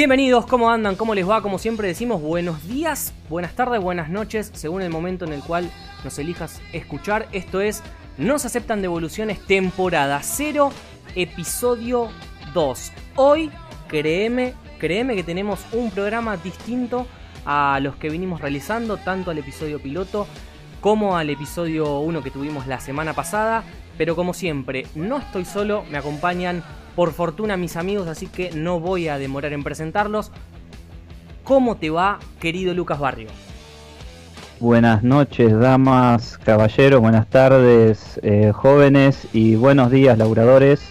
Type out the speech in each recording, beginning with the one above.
Bienvenidos, ¿cómo andan? ¿Cómo les va? Como siempre decimos, buenos días, buenas tardes, buenas noches, según el momento en el cual nos elijas escuchar. Esto es No se aceptan devoluciones, temporada 0, episodio 2. Hoy, créeme, créeme que tenemos un programa distinto a los que vinimos realizando, tanto al episodio piloto como al episodio 1 que tuvimos la semana pasada. Pero como siempre, no estoy solo, me acompañan por fortuna mis amigos, así que no voy a demorar en presentarlos. ¿Cómo te va, querido Lucas Barrio? Buenas noches, damas, caballeros, buenas tardes, eh, jóvenes y buenos días, laburadores.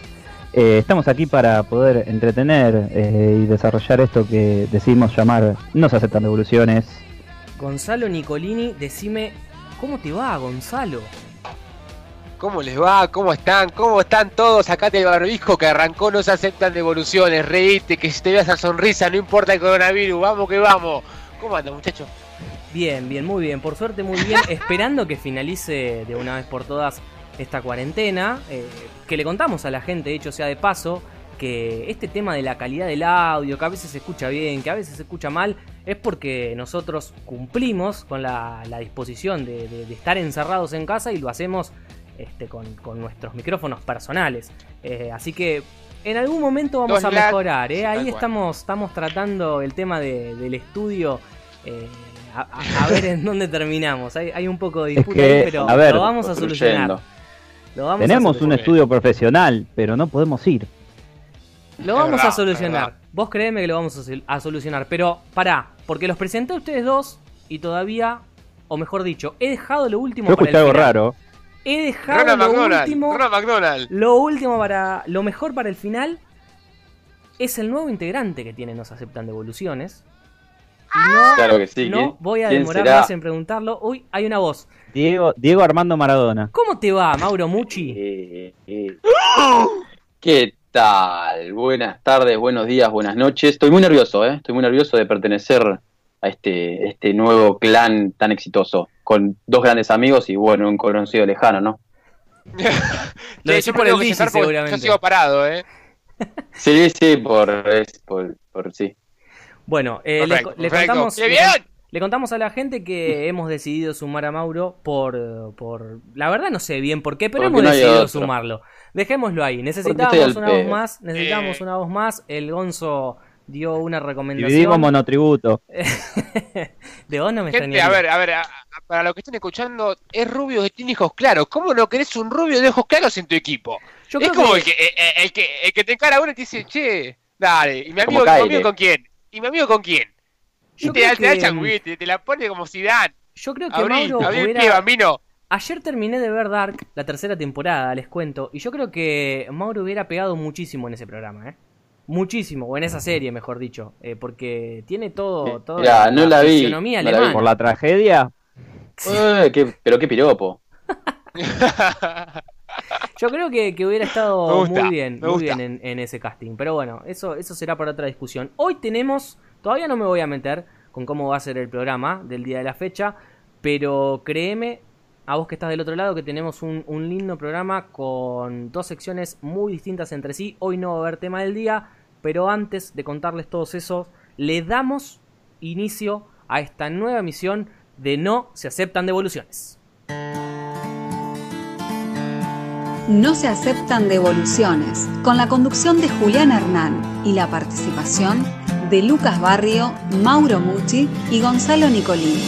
Eh, estamos aquí para poder entretener eh, y desarrollar esto que decimos llamar No se aceptan devoluciones. Gonzalo Nicolini, decime, ¿cómo te va, Gonzalo? ¿Cómo les va? ¿Cómo están? ¿Cómo están todos? Acá el barbijo que arrancó, no se aceptan devoluciones. Reíste, que si te veas esa sonrisa, no importa el coronavirus. Vamos que vamos. ¿Cómo andan, muchachos? Bien, bien, muy bien. Por suerte, muy bien. Esperando que finalice de una vez por todas esta cuarentena. Eh, que le contamos a la gente, de hecho sea de paso, que este tema de la calidad del audio, que a veces se escucha bien, que a veces se escucha mal, es porque nosotros cumplimos con la, disposición de estar encerrados en casa y lo hacemos este, con, nuestros micrófonos personales. Eh, así que en algún momento vamos a mejorar. ¿eh? Ahí estamos, estamos tratando el tema del estudio. Eh, a, ver en dónde terminamos. Hay, un poco de disputa ahí, pero lo vamos a solucionar. Tenemos un estudio profesional, pero no podemos ir. Lo vamos a solucionar. Vos créeme que lo vamos a, solucionar. Pero pará, porque los presenté a ustedes dos y todavía, o mejor dicho, he dejado lo último Yo para el algo raro. He dejado lo último. Lo último para. Lo mejor para el final. Es el nuevo integrante que tiene Nos Aceptan Devoluciones. No, claro que sí. No voy a demorar más en preguntarlo. Uy, hay una voz. Diego, Diego Armando Maradona. ¿Cómo te va, Mauro Muchi? Eh, eh. ¿Qué tal? Buenas tardes, buenos días, buenas noches. Estoy muy nervioso, ¿eh? Estoy muy nervioso de pertenecer a este, este nuevo clan tan exitoso, con dos grandes amigos y bueno, un conocido lejano, ¿no? Lo decís por el bici, seguramente. Yo sigo parado, ¿eh? sí, sí, por, por, por sí. Bueno, eh, le, contamos, le, contamos a la gente que hemos decidido sumar a Mauro por, por... La verdad no sé bien por qué, pero hemos decidido sumarlo. Dejémoslo ahí. Necesitábamos una voz más, necesitamos una voz más. El Gonzo dio una recomendación. Dividimos monotributo. de vos no me Gente, A ver, a ver, para los que estén escuchando, es rubio y tiene hijos claros. ¿Cómo no querés un rubio de ojos claros en tu equipo? es como El, que, eh, eh, el, que, el que te encara uno y te dice, che, dale, ¿y mi amigo, mi amigo con quién? ¿Y mi amigo con quién? Y te, da te, te, la pone como si dan. Yo creo que Mauro hubiera... Ayer terminé de ver Dark, la tercera temporada, les cuento, y yo creo que Mauro hubiera pegado muchísimo en ese programa, ¿eh? muchísimo, o en esa serie, mejor dicho, eh, porque tiene todo, todo la, no la, vi, ¿Por la tragedia? Pero qué piropo. Yo creo que, hubiera estado muy bien, muy bien en, ese casting. Pero bueno, eso, eso será para otra discusión. Hoy tenemos, todavía no me voy a meter con cómo va a ser el programa del día de la fecha, pero créeme, a vos que estás del otro lado, que tenemos un, un lindo programa con dos secciones muy distintas entre sí. Hoy no va a haber tema del día, pero antes de contarles todos esos, le damos inicio a esta nueva misión de No se aceptan devoluciones. No se aceptan devoluciones, con la conducción de Julián Hernán y la participación de Lucas Barrio, Mauro Mucci y Gonzalo Nicolini.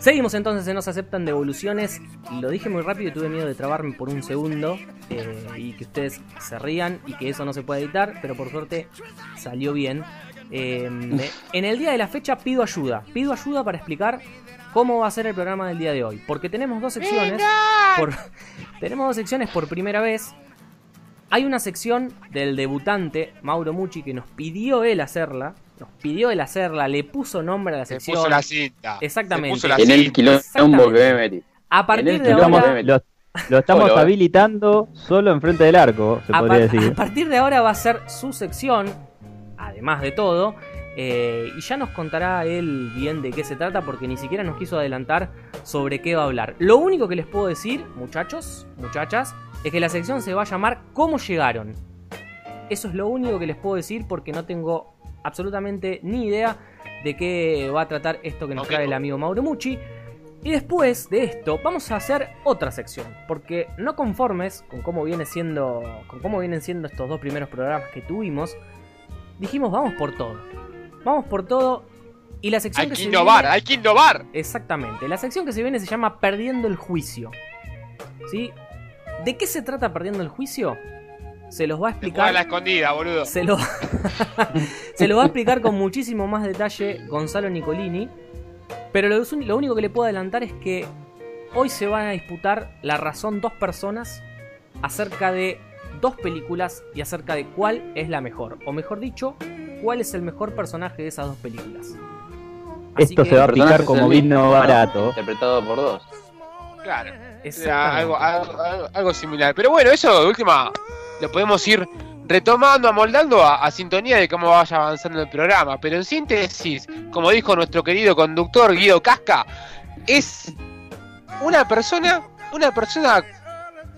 Seguimos entonces en No se aceptan devoluciones. Lo dije muy rápido y tuve miedo de trabarme por un segundo eh, y que ustedes se rían y que eso no se puede editar, pero por suerte salió bien. Em, en el día de la fecha pido ayuda. Pido ayuda para explicar cómo va a ser el programa del día de hoy. Porque tenemos dos secciones. Por, tenemos dos secciones por primera vez. Hay una sección del debutante, Mauro Mucci, que nos pidió él hacerla. Pidió el hacerla, le puso nombre a la sección. puso la cinta. Exactamente. en el quilombo que me metí. A partir de ahora... Lo, estamos habilitando solo enfrente del arco, se podría decir. A partir de ahora va a ser su sección, además de todo, eh, y ya nos contará él bien de qué se trata porque ni siquiera nos quiso adelantar sobre qué va a hablar. Lo único que les puedo decir, muchachos, muchachas, es que la sección se va a llamar ¿Cómo llegaron? Eso es lo único que les puedo decir porque no tengo absolutamente ni idea de qué va a tratar esto que nos trae el amigo Mauro Mucci. Y después de esto vamos a hacer otra sección, porque no conformes con cómo viene siendo con cómo vienen siendo estos dos primeros programas que tuvimos, dijimos vamos por todo. Vamos por todo y la sección hay que, que innovar, hay que innovar. Exactamente. La sección que se viene se llama Perdiendo el juicio. ¿Sí? ¿De qué se trata Perdiendo el juicio? Se los va a explicar. la escondida, boludo. Se lo... se lo va a explicar con muchísimo más detalle Gonzalo Nicolini. Pero lo, lo único que le puedo adelantar es que hoy se van a disputar la razón dos personas acerca de dos películas y acerca de cuál es la mejor. O mejor dicho, cuál es el mejor personaje de esas dos películas. Esto se va a aplicar como vino barato. Interpretado por dos. Claro. Es algo, algo, similar. Pero bueno, eso de última lo podemos ir retomando, amoldando a, sintonía de cómo vaya avanzando el programa. Pero en síntesis, como dijo nuestro querido conductor Guido Casca, es una persona, una persona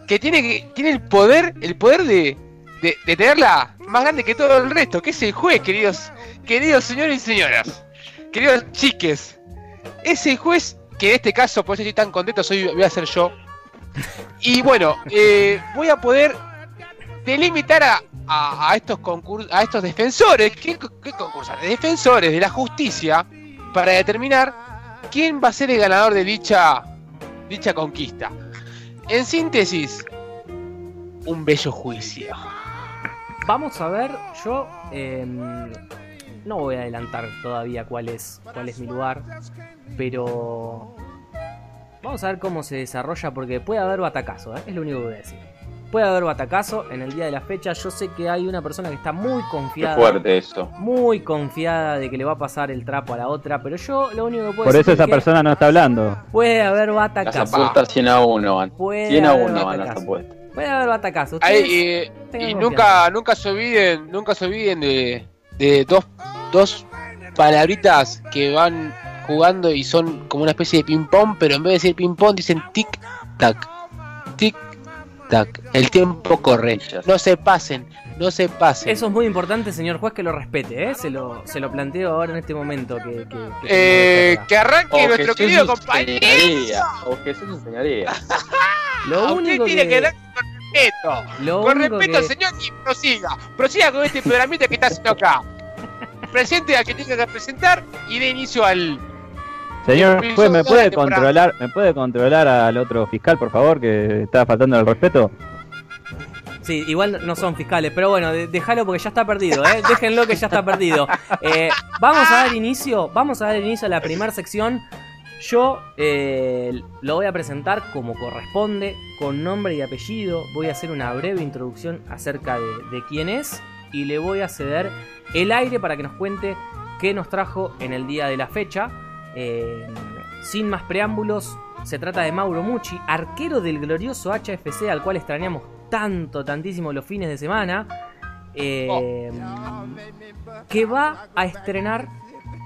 que tiene, que, tiene el poder, el poder de, de, tenerla más grande que todo el resto, que es el juez, queridos, queridos señores y señoras, queridos chiques. Ese juez, que en este caso, por eso estoy tan contento, soy, voy a ser yo. Y bueno, eh, voy a poder delimitar a, a, estos a estos defensores, ¿qué, qué Defensores de la justicia para determinar quién va a ser el ganador de dicha, dicha conquista. En síntesis, un bello juicio. Vamos a ver, yo em, no voy a adelantar todavía cuál es, cuál es mi lugar, pero vamos a ver cómo se desarrolla porque puede haber batacazo, ¿eh? es lo único que voy a decir. Puede haber batacazo en el día de la fecha. Yo sé que hay una persona que está muy confiada. fuerte eso. Muy confiada de que le va a pasar el trapo a la otra. Pero yo lo único que puedo Por eso esa persona no está hablando. Puede haber batacazo. Las apuestas 100 a 1 van. 100 a 1 van las apuestas. Puede haber batacazo. y, y nunca, nunca se olviden, nunca se olviden de, de dos, dos palabritas que van jugando y son como una especie de ping pong, pero en vez de decir ping pong dicen tic tac, el tiempo corre. No se pasen, no se pasen. Eso es muy importante, señor juez, que lo respete, ¿eh? Se lo, se lo planteo ahora en este momento. Que, que, eh, que arranque nuestro querido compañero. O Jesús enseñaría. lo único tiene que, dar con respeto. con respeto, señor, y prosiga. Prosiga con este programita que está haciendo acá. Presente a que tiene que presentar y dé inicio al, Señor ¿me puede controlar, me puede controlar al otro fiscal, por favor, que está faltando el respeto? Sí, igual no son fiscales, pero bueno, déjalo porque ya está perdido, ¿eh? Déjenlo que ya está perdido. Eh, vamos a dar inicio, vamos a dar inicio a la primera sección. Yo eh, lo voy a presentar como corresponde, con nombre y apellido. Voy a hacer una breve introducción acerca de, de quién es y le voy a ceder el aire para que nos cuente qué nos trajo en el día de la fecha. Eh, sin más preámbulos, se trata de Mauro Mucci, arquero del glorioso HFC al cual extrañamos tanto, tantísimo los fines de semana, eh, que va a estrenar,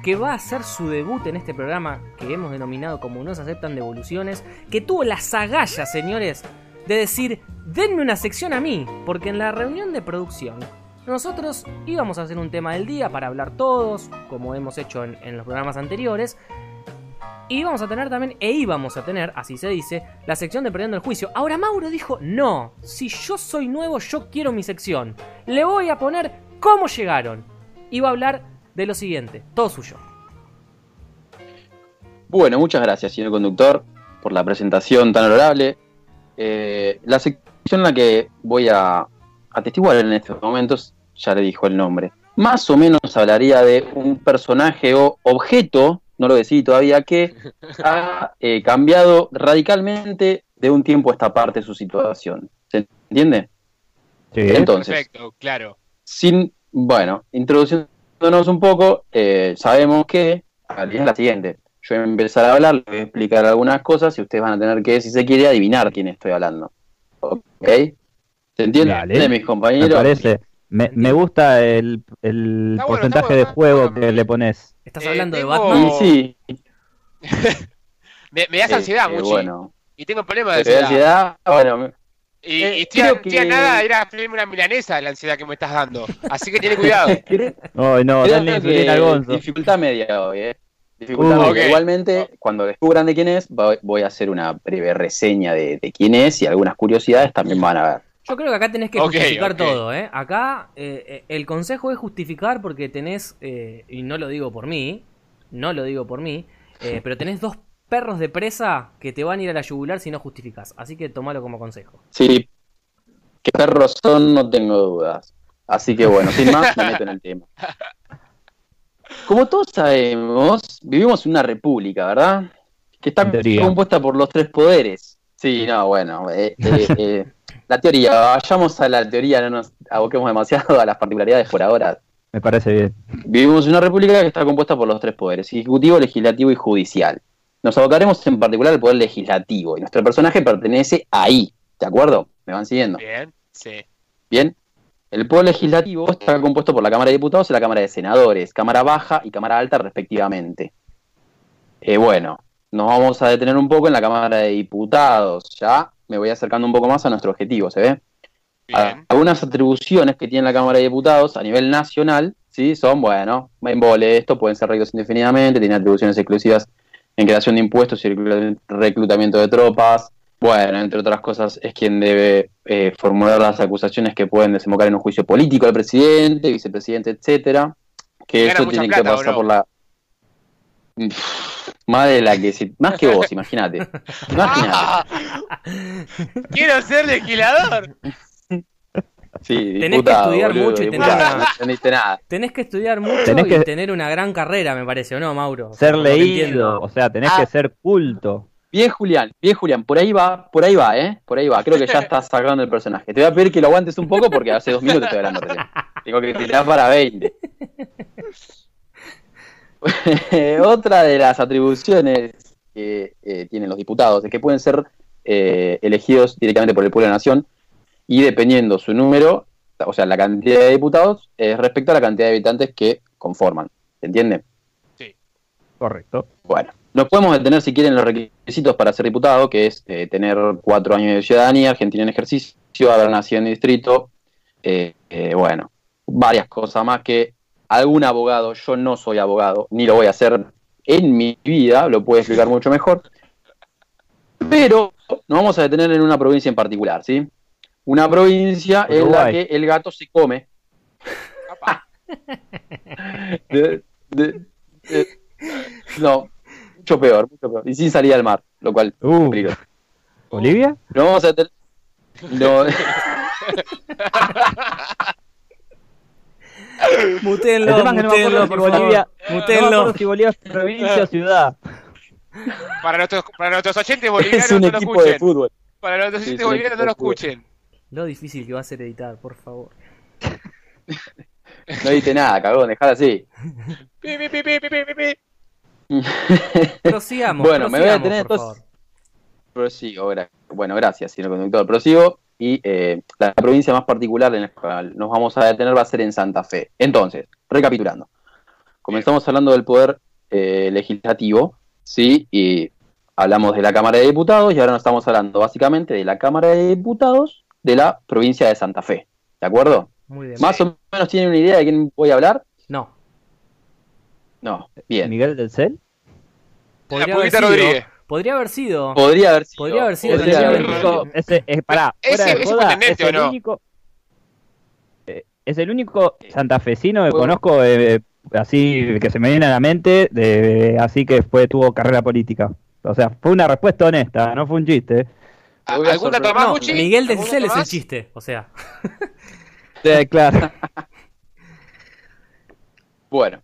que va a hacer su debut en este programa que hemos denominado como No se aceptan devoluciones, que tuvo las agallas, señores, de decir, denme una sección a mí, porque en la reunión de producción nosotros íbamos a hacer un tema del día para hablar todos, como hemos hecho en, los programas anteriores. Y íbamos a tener también, e íbamos a tener, así se dice, la sección de Perdiendo el Juicio. Ahora Mauro dijo, no, si yo soy nuevo, yo quiero mi sección. Le voy a poner cómo llegaron. Va a hablar de lo siguiente, todo suyo. Bueno, muchas gracias, señor conductor, por la presentación tan honorable. Eh, la sección en la que voy a atestiguar en estos momentos ya le dijo el nombre. Más o menos hablaría de un personaje o objeto, no lo decidí todavía, que ha eh, cambiado radicalmente de un tiempo a esta parte su situación. ¿Se entiende? Sí. Entonces, Perfecto, claro. Sin, bueno, introducción Centrándonos un poco, eh, sabemos que es la siguiente. Yo voy a empezar a hablar, les voy a explicar algunas cosas y ustedes van a tener que, si se quiere, adivinar quién estoy hablando. ¿Ok? ¿Se entiende, Dale. mis compañeros? Me parece. Me, me gusta el, el Está bueno, porcentaje de juego bueno. que le pones. ¿Estás Eh, hablando de tengo- Batman? Sí, Me, me das ansiedad, eh, Muchi. bueno. Y tengo problemas de ansiedad. ansiedad, bueno, Y, Eh, y estoy, creo a nada de ir a pedirme una milanesa de la ansiedad que me estás dando. Así que tiene cuidado. Ay, no, creo dale insulina al Gonzo. dificultad media hoy, eh. Dificultad Uh, media. Igualmente, cuando descubran de quién es, voy voy a hacer una breve reseña de, de quién es y algunas curiosidades también van a ver. Yo creo que acá tenés que justificar todo, ¿eh? Acá eh, eh, el consejo es justificar porque tenés, eh, y no lo digo por mí, no lo digo por mí, eh, pero tenés dos perros de presa que te van a ir a la yugular si no justificas. Así que tomalo como consejo. Sí, qué perros son, no tengo dudas. Así que bueno, sin más, me meto en el tema. Como todos sabemos, vivimos en una república, ¿verdad? Que está compuesta por los tres poderes. Sí, no, bueno, eh, eh, eh, la teoría, vayamos a la teoría, no nos aboquemos demasiado a las particularidades por ahora. Me parece bien. Vivimos en una república que está compuesta por los tres poderes, ejecutivo, legislativo y judicial. Nos abocaremos en particular al poder legislativo y nuestro personaje pertenece ahí, ¿de acuerdo? ¿Me van siguiendo? Bien, sí. Bien. El poder legislativo está compuesto por la Cámara de Diputados y la Cámara de Senadores, Cámara Baja y Cámara Alta respectivamente. Eh, bueno, nos vamos a detener un poco en la Cámara de Diputados. Ya me voy acercando un poco más a nuestro objetivo, ¿se ve? Bien. Algunas atribuciones que tiene la Cámara de Diputados a nivel nacional, ¿sí? Son, bueno, en vole esto, pueden ser reglos indefinidamente, tiene atribuciones exclusivas en creación de impuestos y reclu- reclutamiento de tropas. Bueno, entre otras cosas, es quien debe eh, formular las acusaciones que pueden desembocar en un juicio político al presidente, vicepresidente, etcétera. Que eso tiene que plata, ¿o pasar no? por la. Más de la que se- más que vos, imagínate. Imagínate. Quiero ser legislador. Sí, Tenés que estudiar boludo, mucho y tener una- No nada. Tenés que estudiar mucho Tenés y tener una gran carrera, me parece, ¿o no, Mauro? Ser leído, o sea, tenés Ah. que ser culto. Bien, Julián, bien, Julián, por ahí va, por ahí va, ¿eh? Por ahí va, creo que ya estás sacando el personaje. Te voy a pedir que lo aguantes un poco porque hace dos minutos estoy hablando. Tengo que tirar para 20. Otra de las atribuciones que eh, tienen los diputados es que pueden ser eh, elegidos directamente por el pueblo de la nación y dependiendo su número, o sea, la cantidad de diputados, es respecto a la cantidad de habitantes que conforman. ¿Se entiende? Correcto. Bueno, nos podemos detener si quieren los requisitos para ser diputado, que es eh, tener cuatro años de ciudadanía, Argentina en ejercicio, haber nacido en el distrito, eh, eh, bueno, varias cosas más que algún abogado, yo no soy abogado, ni lo voy a hacer en mi vida, lo puede explicar mucho mejor, pero nos vamos a detener en una provincia en particular, ¿sí? Una provincia en la que el gato se come. De- de- de- no, mucho peor, mucho peor. Y sin salir al mar, lo cual Uh. ¿Bolivia? No vamos a tener. No, Mutenlo, mutenlo, acuerdo si por Bolivia, Mutenlo. si Bolivia es provincia o ciudad. Para nuestros, para nuestros oyentes bolivianos es un no lo equipo de escuchen. fútbol. Para nuestros Sí, oyentes es un bolivianos no lo de escuchen. Lo difícil que va a ser editar, por favor. No diste nada, cagón, dejala así. Pi, pi, pi, pi, pi, pi, pi. Prosigamos, Bueno, me voy a prosigamos, detener por entonces- favor. Prosigo, gra- bueno, gracias, señor conductor. Prosigo y eh, la provincia más particular en la cual nos vamos a detener va a ser en Santa Fe. Entonces, recapitulando. Comenzamos hablando del poder eh, legislativo, ¿sí? Y hablamos de la Cámara de Diputados y ahora nos estamos hablando básicamente de la Cámara de Diputados de la provincia de Santa Fe. ¿De acuerdo? Muy bien. ¿Más o menos tienen una idea de quién voy a hablar? No. No, bien. Miguel del Cel. Podría La haber sido. Rodríguez. Podría haber sido. Podría haber sido. Podría haber sido, podría Ese, es, pará, Ese- fuera de ese joda, fue intendente, es el ¿o no? único. eh, Es el único santafesino que conozco eh, así que se me viene a la mente, de, así que fue tuvo carrera política. O sea, fue una respuesta honesta, no fue un chiste. ¿A- Voy a ¿Algún dato más, No? Miguel del ¿Algún Cel dato es el chiste, o sea. Sí, claro. Bueno,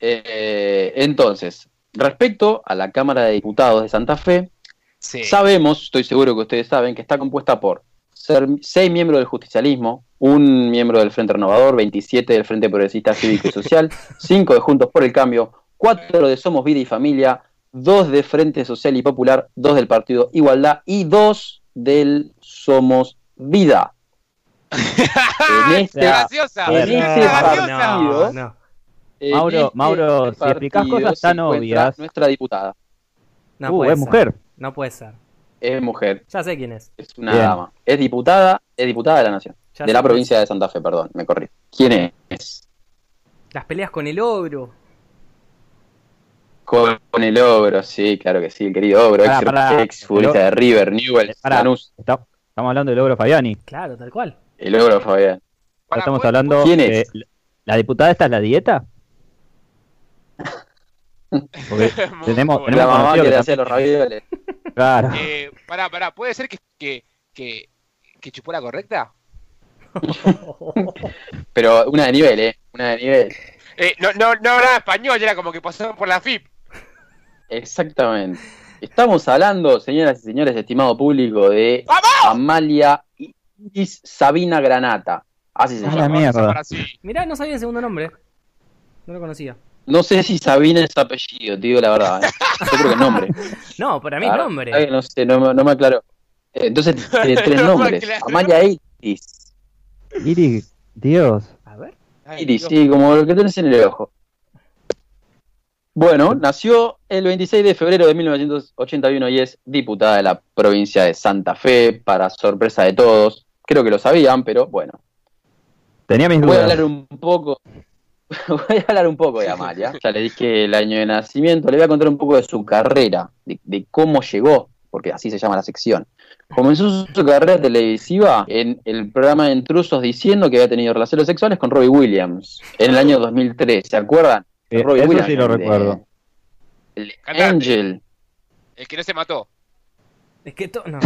Eh, entonces, respecto a la Cámara de Diputados de Santa Fe, Sí. sabemos, estoy seguro que ustedes saben, que está compuesta por ser, seis miembros del justicialismo, un miembro del Frente Renovador, 27 del Frente Progresista Cívico y Social, 5 de Juntos por el Cambio, 4 de Somos Vida y Familia, 2 de Frente Social y Popular, 2 del Partido Igualdad y 2 del Somos Vida. en este, graciosa, en este partido, no, Mauro, este Mauro, si explicas cosas tan obvias. Nuestra diputada. No uh, es mujer. No puede ser. Es mujer. Ya sé quién es. Es una dama. Es diputada, es diputada de la nación. de la provincia de Santa Fe, perdón, me corrí. ¿Quién es? Las peleas con el ogro. Con, el ogro, sí, claro que sí, el querido ogro, ex, futbolista de River, Newell, Lanús. Estamos hablando del ogro Fabiani. Claro, tal cual. El ogro Fabiani. Estamos hablando. ¿Quién es? ¿La diputada esta es la dieta? tenemos, la mamá que, le hacía los ravioles. Claro. Eh, pará, pará, ¿puede ser que, que, que, que chupó la correcta? Pero una de nivel, ¿eh? Una de nivel. Eh, no, no, no hablaba español, era como que pasaron por la FIP. Exactamente. Estamos hablando, señoras y señores, estimado público, de Amalia Iris Sabina Granata. Así se llama. Mierda. Mirá, no sabía el segundo nombre. No lo conocía. No sé si Sabina es apellido, te digo la verdad. ¿eh? Yo creo que es nombre. No, para mí es nombre. no sé, no, me aclaro. Eh, entonces tiene tres nombres. Amalia Iris. Iris, Dios. A ver. Iris, sí, como lo que tienes en el ojo. Bueno, nació el 26 de febrero de 1981 y es diputada de la provincia de Santa Fe, para sorpresa de todos. Creo que lo sabían, pero bueno. Tenía mis dudas. Voy a hablar un poco, voy a hablar un poco de Amalia. Ya le dije el año de nacimiento. Le voy a contar un poco de su carrera, de, cómo llegó, porque así se llama la sección. Comenzó su, carrera televisiva en el programa de Intrusos diciendo que había tenido relaciones sexuales con Robbie Williams en el año 2003. ¿Se acuerdan? Eh, Robbie eso sí lo recuerdo. El Angel. El que no se mató. Es que no.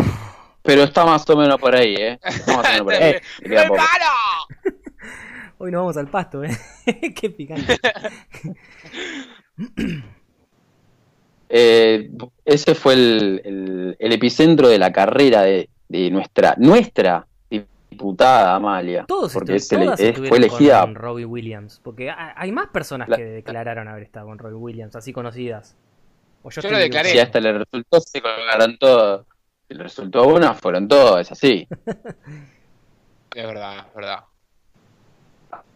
Pero está más o menos por ahí, ¿eh? Está más o menos por ahí. Hoy nos vamos al pasto, ¿eh? Qué picante. Eh, ese fue el, epicentro de la carrera de, nuestra nuestra diputada Amalia. Todos porque fue elegida con Robbie Williams. Porque hay más personas que declararon haber estado con Robbie Williams, así conocidas. yo, lo declaré. Si hasta le resultó, se colgaron todos. Si le resultó una, fueron todos, es así. es verdad, es verdad.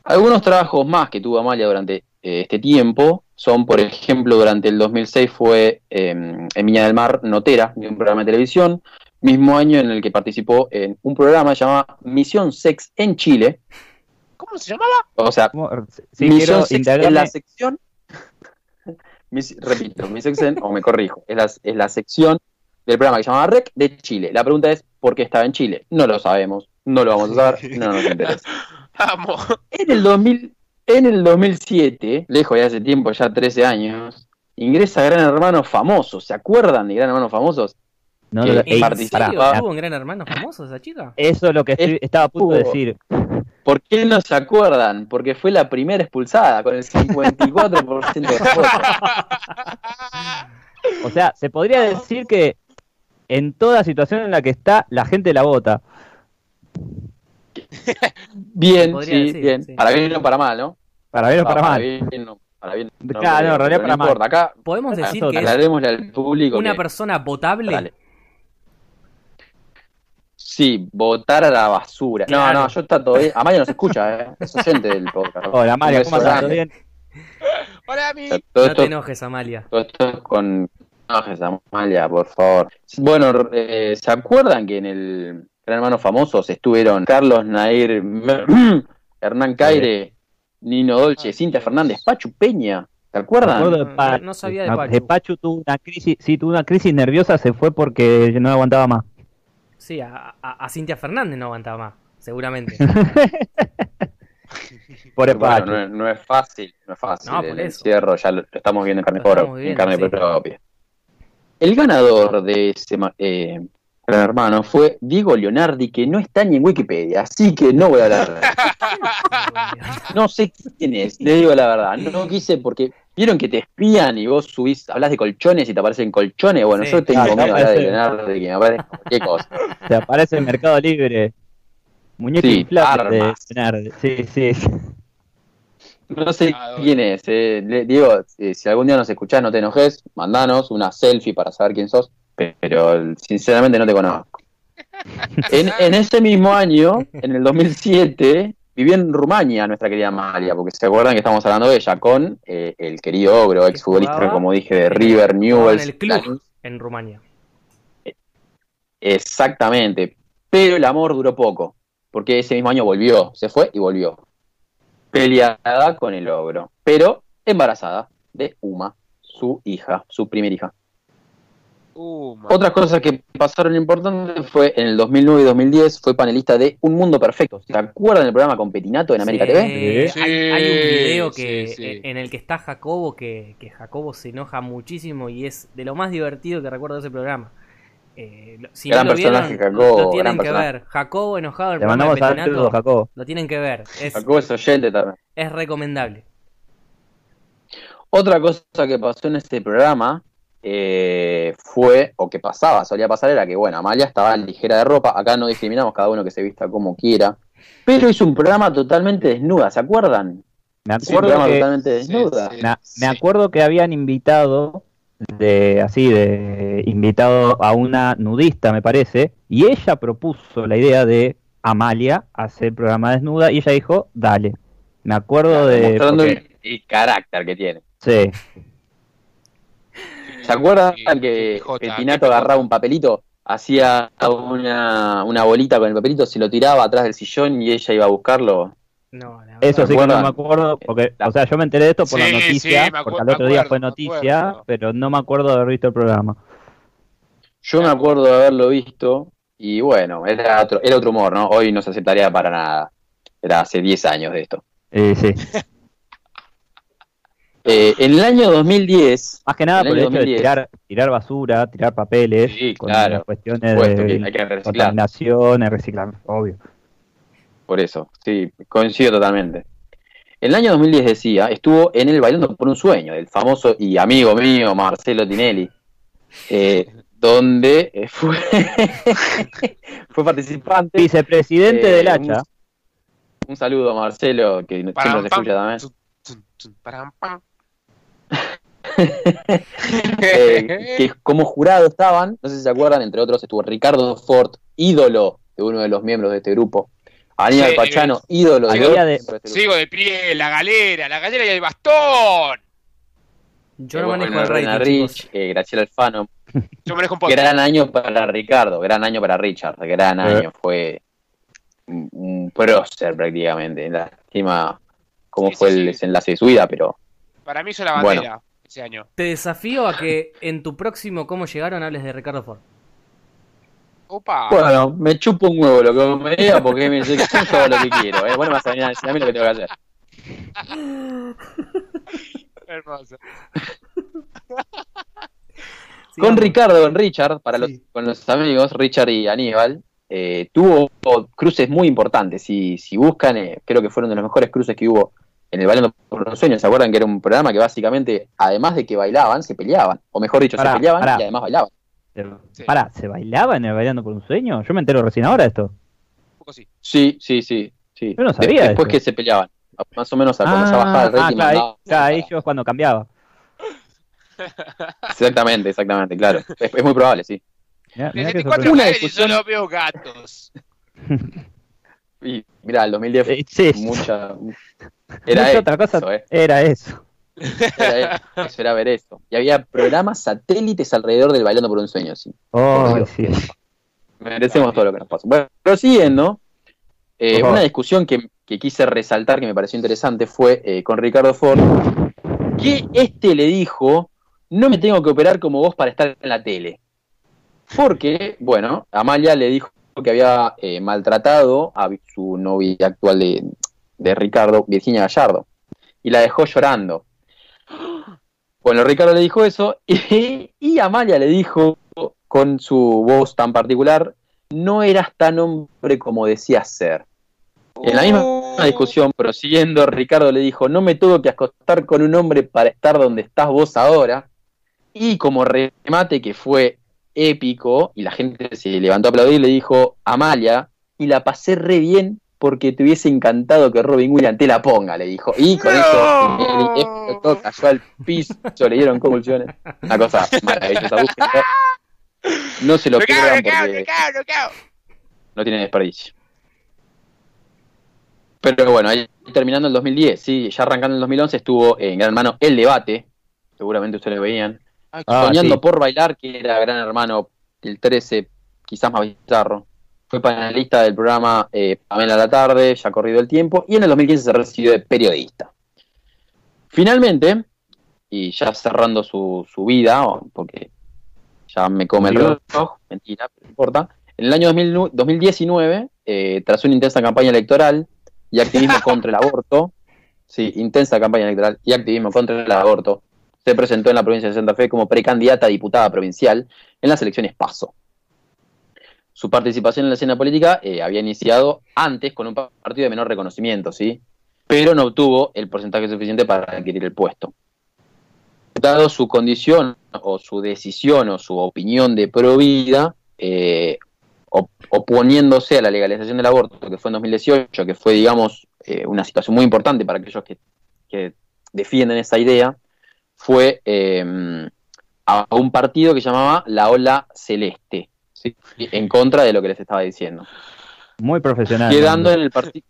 Algunos trabajos más que tuvo Amalia durante eh, este tiempo son, por ejemplo, durante el 2006 fue em, en Viña del Mar Notera, de un programa de televisión, mismo año en el que participó en un programa llamado Misión Sex en Chile. ¿Cómo se llamaba? O sea, Misión Sex en la sección... repito, Misión Sex o me corrijo, es la, es la sección del programa que se llamaba REC de Chile. La pregunta es, ¿por qué estaba en Chile? No lo sabemos, no lo vamos a saber, no nos interesa. En el, 2000, en el 2007, lejos de hace tiempo, ya 13 años, ingresa Gran Hermano Famoso. ¿Se acuerdan de Gran Hermano Famosos? No, que ¿En participaba. ¿Tuvo un Gran Hermano Famoso esa chica? Eso es lo que estaba a punto de decir. ¿Por qué no se acuerdan? Porque fue la primera expulsada con el 54% de votos. O sea, se podría decir que en toda situación en la que está, la gente la vota. bien, sí, bien. Para bien y no para mal, ¿no? Para bien o para, mal. Bien, no, para bien, claro, no, en realidad para mal. Acá, Podemos decir que al público una persona votable. Sí, votar a la basura. No, no, yo está todo bien. Amaya no se escucha, ¿eh? Es oyente del podcast. Hola, Amalia, ¿cómo estás? ¿Todo bien? Hola, mi. No te enojes, Amalia. Todo esto es con. No enojes, Amalia, por favor. Bueno, eh, ¿se acuerdan que en el Gran Hermanos famosos estuvieron Carlos Nair, Hernán Caire, Nino Dolce, Cintia Fernández, Pachu Peña. ¿Te acuerdan? De no, sabía de Pachu. Pachu tuvo una crisis, sí, tuvo una crisis nerviosa, se fue porque no aguantaba más. Sí, a, Cintia Fernández no aguantaba más, seguramente. por el bueno, no, es, fácil, no es fácil. el encierro ya lo, estamos viendo en carne, en carne propia. El ganador de ese eh, Gran Hermano fue Diego Leonardi, que no está ni en Wikipedia, así que no voy a hablar. no sé quién es, le digo la verdad. No quise porque vieron que te espían y vos subís, hablas de colchones y te aparecen colchones. Bueno, yo tengo miedo de Leonardi, que me aparece cualquier cosa. Te aparece en Mercado Libre. Muñeco inflable de Sí, sí. No sé ah, quién es. Eh. Diego, eh, si algún día nos escuchás, no te enojes, mandanos una selfie para saber quién sos, pero sinceramente no te conozco. En, ese mismo año, en el 2007, vivió en Rumania nuestra querida María, porque se acuerdan que estamos hablando de ella con eh, el querido Ogro, exfutbolista, como dije, de River, Newell's. En el club en Rumania. Exactamente. Pero el amor duró poco, porque ese mismo año volvió, se fue y volvió. Peleada con el ogro, pero embarazada de Uma, su hija, su primera hija. Otras cosas que pasaron importantes fue en el 2009 y 2010 fue panelista de Un Mundo Perfecto. ¿Se acuerdan del programa con Petinato en América TV? Sí, hay, un video que, en el que está Jacobo, que, que, Jacobo se enoja muchísimo y es de lo más divertido que recuerdo de ese programa. Eh, si gran no lo personaje, vieron, Jacobo. Lo tienen que ver. Jacobo enojado el programa de Petinato. Jacobo. Lo tienen que ver. Es, Jacobo es oyente también. Es recomendable. Otra cosa que pasó en este programa eh, fue, o que pasaba, solía pasar, era que, bueno, Amalia estaba ligera de ropa, acá no discriminamos cada uno que se vista como quiera, pero hizo un programa totalmente desnuda, ¿se acuerdan? Me acuerdo, que, totalmente desnuda. me, acuerdo que habían invitado de así de invitado a una nudista me parece y ella propuso la idea de Amalia hacer programa desnuda y ella dijo dale me acuerdo de mostrando el, carácter que tiene. Sí ¿Se acuerdan que, Pinato agarraba un papelito, hacía una, una bolita con el papelito, se lo tiraba atrás del sillón y ella iba a buscarlo? No, Eso sí que no me acuerdo, porque, o sea, yo me enteré de esto por la noticia, porque al otro día fue noticia, pero no me acuerdo de haber visto el programa. Yo me acuerdo de haberlo visto, y bueno, era otro, era otro humor, ¿no? Hoy no se aceptaría para nada. Era hace 10 años de esto. Eh, sí. Eh, en el año 2010. Más que nada por el hecho de tirar, tirar basura, tirar papeles, con las cuestiones de contaminación, reciclar, obvio. Por eso, sí, coincido totalmente. En el año 2010 decía, estuvo en el Bailando por un Sueño, del famoso y amigo mío Marcelo Tinelli, eh, donde eh, fue, fue participante. Vicepresidente del Hacha. Un, saludo a Marcelo, que siempre se escucha también. Eh, que como jurado estaban, no sé si se acuerdan, entre otros estuvo Ricardo Ford, ídolo de uno de los miembros de este grupo. Aníbal Pachano, ídolo de, este Sigo de pie, la galera, la galera y el bastón. Yo no manejo el rating, Rich, eh, Graciela Alfano. Yo manejo un Gran año para Ricardo, gran año para Richard, gran eh. año. Fue un prócer prácticamente. Lástima cómo fue el desenlace de su vida, pero para mí es la bandera ese año. Te desafío a que en tu próximo Cómo llegaron hables de Ricardo Ford. Opa. Bueno, me chupo un huevo lo que me diga porque me dice que yo hago lo que quiero. ¿eh? Bueno, vas a venir a decir a mí lo que tengo que hacer. Hermoso. con Ricardo, con Richard, para los, con los amigos, Richard y Aníbal, eh, tuvo cruces muy importantes. Si, si buscan, eh, creo que fueron de los mejores cruces que hubo en el Bailando por los Sueños, ¿se acuerdan que era un programa que básicamente, además de que bailaban, se peleaban? O mejor dicho, se peleaban y además bailaban. Sí. ¿se bailaba en el Bailando por un Sueño? Yo me entero recién ahora de esto. Sí, sí, sí. sí. Yo no sabía. después que se peleaban. Más o menos cuando se bajaba el rating. Ah, claro, ellos cuando cambiaba. Exactamente, exactamente, claro. Es, muy probable, sí. Desde una discusión... yo veo gatos. Y mira, el 2010 eh, sí. mucha, era eso, otra cosa, eh. era eso. Era eso, era ver eso. Y había programas satélites alrededor del Bailando por un Sueño, sí. Oh, sí. Merecemos todo lo que nos pasa. Bueno, pero siguiendo, eh, una discusión que, quise resaltar, que me pareció interesante, fue eh, con Ricardo Ford, que este le dijo, no me tengo que operar como vos para estar en la tele. Porque, bueno, Amalia le dijo que había maltratado a su novia actual de, de Ricardo, Virginia Gallardo, y la dejó llorando. Bueno, Ricardo le dijo eso y, Amalia le dijo con su voz tan particular, no eras tan hombre como decías ser. En la misma oh. discusión, prosiguiendo, Ricardo le dijo, no me tuvo que acostar con un hombre para estar donde estás vos ahora. Y como remate que fue épico, y la gente se levantó a aplaudir, le dijo, Amalia, y la pasé re bien porque te hubiese encantado que Robin Williams te la ponga, le dijo. Y con eso todo cayó al piso, le dieron convulsiones. Una cosa maravillosa. No se lo pierdan porque no tiene desperdicio. Pero bueno, ahí terminando el 2010, sí, ya arrancando el 2011 estuvo en Gran Hermano El Debate, seguramente ustedes lo veían, ah, soñando por bailar, que era Gran Hermano el 13, quizás más bizarro. Fue panelista del programa eh, Pamela la tarde, ya ha corrido el tiempo, y en el 2015 se recibió de periodista. Finalmente, y ya cerrando su, su vida, porque ya me come el reloj, mentira, no importa, en el año 2019, eh, tras una intensa campaña electoral y activismo contra el aborto, sí, intensa campaña electoral y activismo contra el aborto, se presentó en la provincia de Santa Fe como precandidata a diputada provincial en las elecciones PASO. Su participación en la escena política eh, había iniciado antes con un partido de menor reconocimiento, ¿sí? pero no obtuvo el porcentaje suficiente para adquirir el puesto. Dado su condición o su decisión o su opinión de pro vida, eh, oponiéndose a la legalización del aborto, que fue en 2018, que fue, digamos, eh, una situación muy importante para aquellos que, defienden esa idea, fue a un partido que llamaba la Ola Celeste, en contra de lo que les estaba diciendo. Muy profesional. Quedando en el partido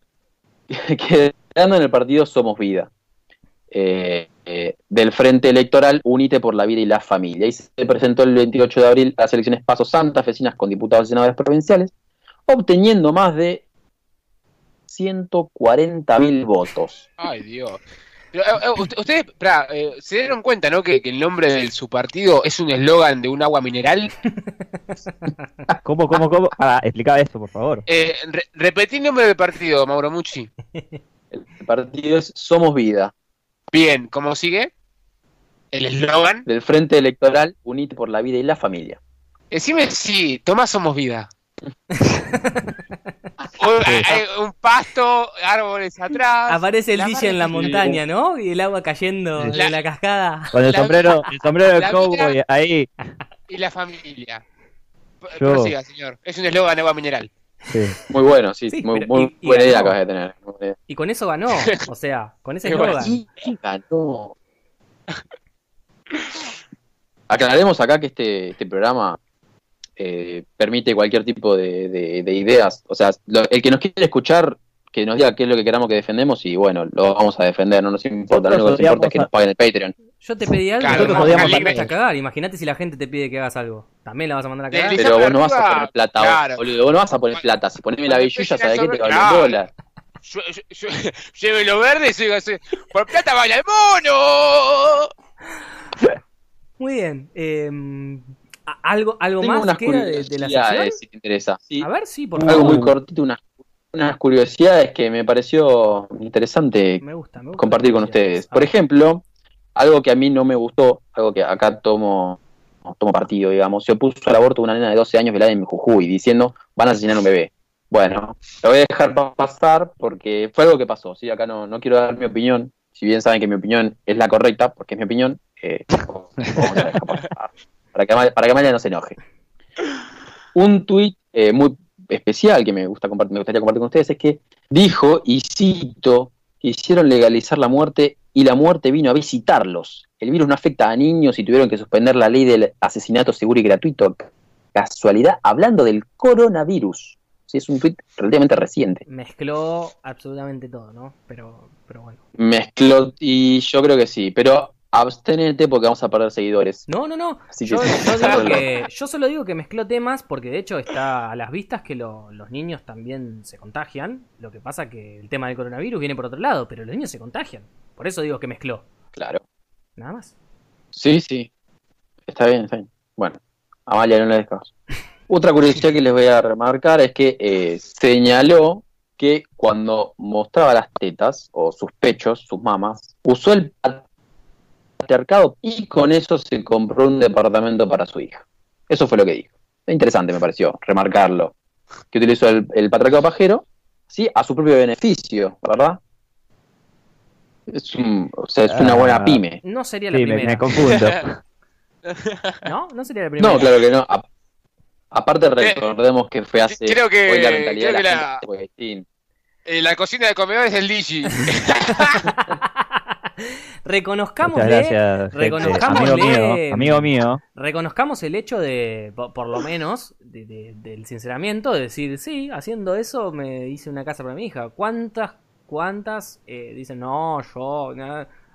quedando en el partido Somos Vida. Eh, eh, del Frente Electoral Unite por la Vida y la Familia. Y se presentó el 28 de abril a las elecciones Paso Santa Fecinas con diputados y senadores provinciales, obteniendo más de 140 mil votos. Ay, Dios. Eh, eh, ustedes eh, se dieron cuenta, ¿no? Que, el nombre de su partido es un eslogan de un agua mineral. ¿Cómo, cómo, cómo? Ah, explica eso, por favor. repetí el nombre del partido, Mauro Mucci. El partido es Somos Vida. Bien, ¿cómo sigue? El eslogan. Del Frente Electoral Unite por la Vida y la Familia. Decime si Tomás Somos Vida. Un, pasto, árboles atrás. Aparece el DJ en la montaña, ¿no? Y el agua cayendo de la cascada. Con el sombrero, el sombrero del cowboy ahí. Y la familia. Prosiga, señor. Es un eslogan de agua mineral. Muy bueno, sí. muy, buena idea acabas de tener. Y con eso ganó. O sea, con ese eslogan. ganó. Aclaremos acá que este, este programa eh, permite cualquier tipo de, ideas. O sea, el que nos quiere escuchar, que nos diga qué es lo que queramos que defendemos y bueno, lo vamos a defender, no nos importa, lo único que nos importa es que nos paguen el Patreon. Yo te pedí algo, claro, nosotros podíamos a cagar. Imagínate si la gente te pide que hagas algo. También la vas a mandar a cagar. Pero vos no vas a poner plata, boludo. Vos no vas a poner plata. Si poneme la billulla, sabés que te vale un dólar. Lleve lo verde y así. Por plata vale el mono. Muy bien. Eh, ¿Algo, algo más que de, de, la sección? Si te interesa. A ver, sí, por favor. Algo muy cortito, unas, unas curiosidades que me pareció interesante compartir con ustedes. Por ejemplo, algo que a mí no me gustó, algo que acá tomo, tomo partido, digamos, se opuso al aborto de una nena de 12 años velada en Jujuy, diciendo, van a asesinar a un bebé. Bueno, lo voy a dejar pasar porque fue algo que pasó, ¿sí? Acá no, no quiero dar mi opinión, si bien saben que mi opinión es la correcta, porque es mi opinión, eh, para que, Amalia, no se enoje. Un tuit eh, muy especial que me, gusta compartir, me gustaría compartir con ustedes es que dijo, y cito, que hicieron legalizar la muerte y la muerte vino a visitarlos. El virus no afecta a niños y tuvieron que suspender la ley del asesinato seguro y gratuito. Casualidad, hablando del coronavirus. Sí, es un tuit relativamente reciente. Mezcló absolutamente todo, ¿no? Pero, pero bueno. Mezcló, y yo creo que sí. Pero abstenete porque vamos a perder seguidores. No, no, no. yo, digo que, yo, solo digo que mezcló temas porque de hecho está a las vistas que los niños también se contagian. Lo que pasa que el tema del coronavirus viene por otro lado, pero los niños se contagian. Por eso digo que mezcló. Claro. Nada más. Sí, sí. Está bien, está bien. Bueno, Amalia, no le descaso. Otra curiosidad que les voy a remarcar es que eh, señaló que cuando mostraba las tetas o sus pechos, sus mamas, usó el y con eso se compró un departamento para su hija. Eso fue lo que dijo. Interesante me pareció remarcarlo. Que utilizó el, patriarcado pajero, sí, a su propio beneficio, ¿verdad? Es, o sea, es una buena ah. pyme. No sería la primera. Me, confundo. ¿No? No sería la primera. No, claro que no. Aparte recordemos que fue hace... Creo que, la mentalidad de la, eh, la, cocina de comedor es el Digi. reconozcamos amigo mío, reconozcamos el hecho de, por, lo menos, del sinceramiento, de decir, sí, haciendo eso me hice una casa para mi hija. ¿Cuántas, cuántas eh, dicen, no, yo,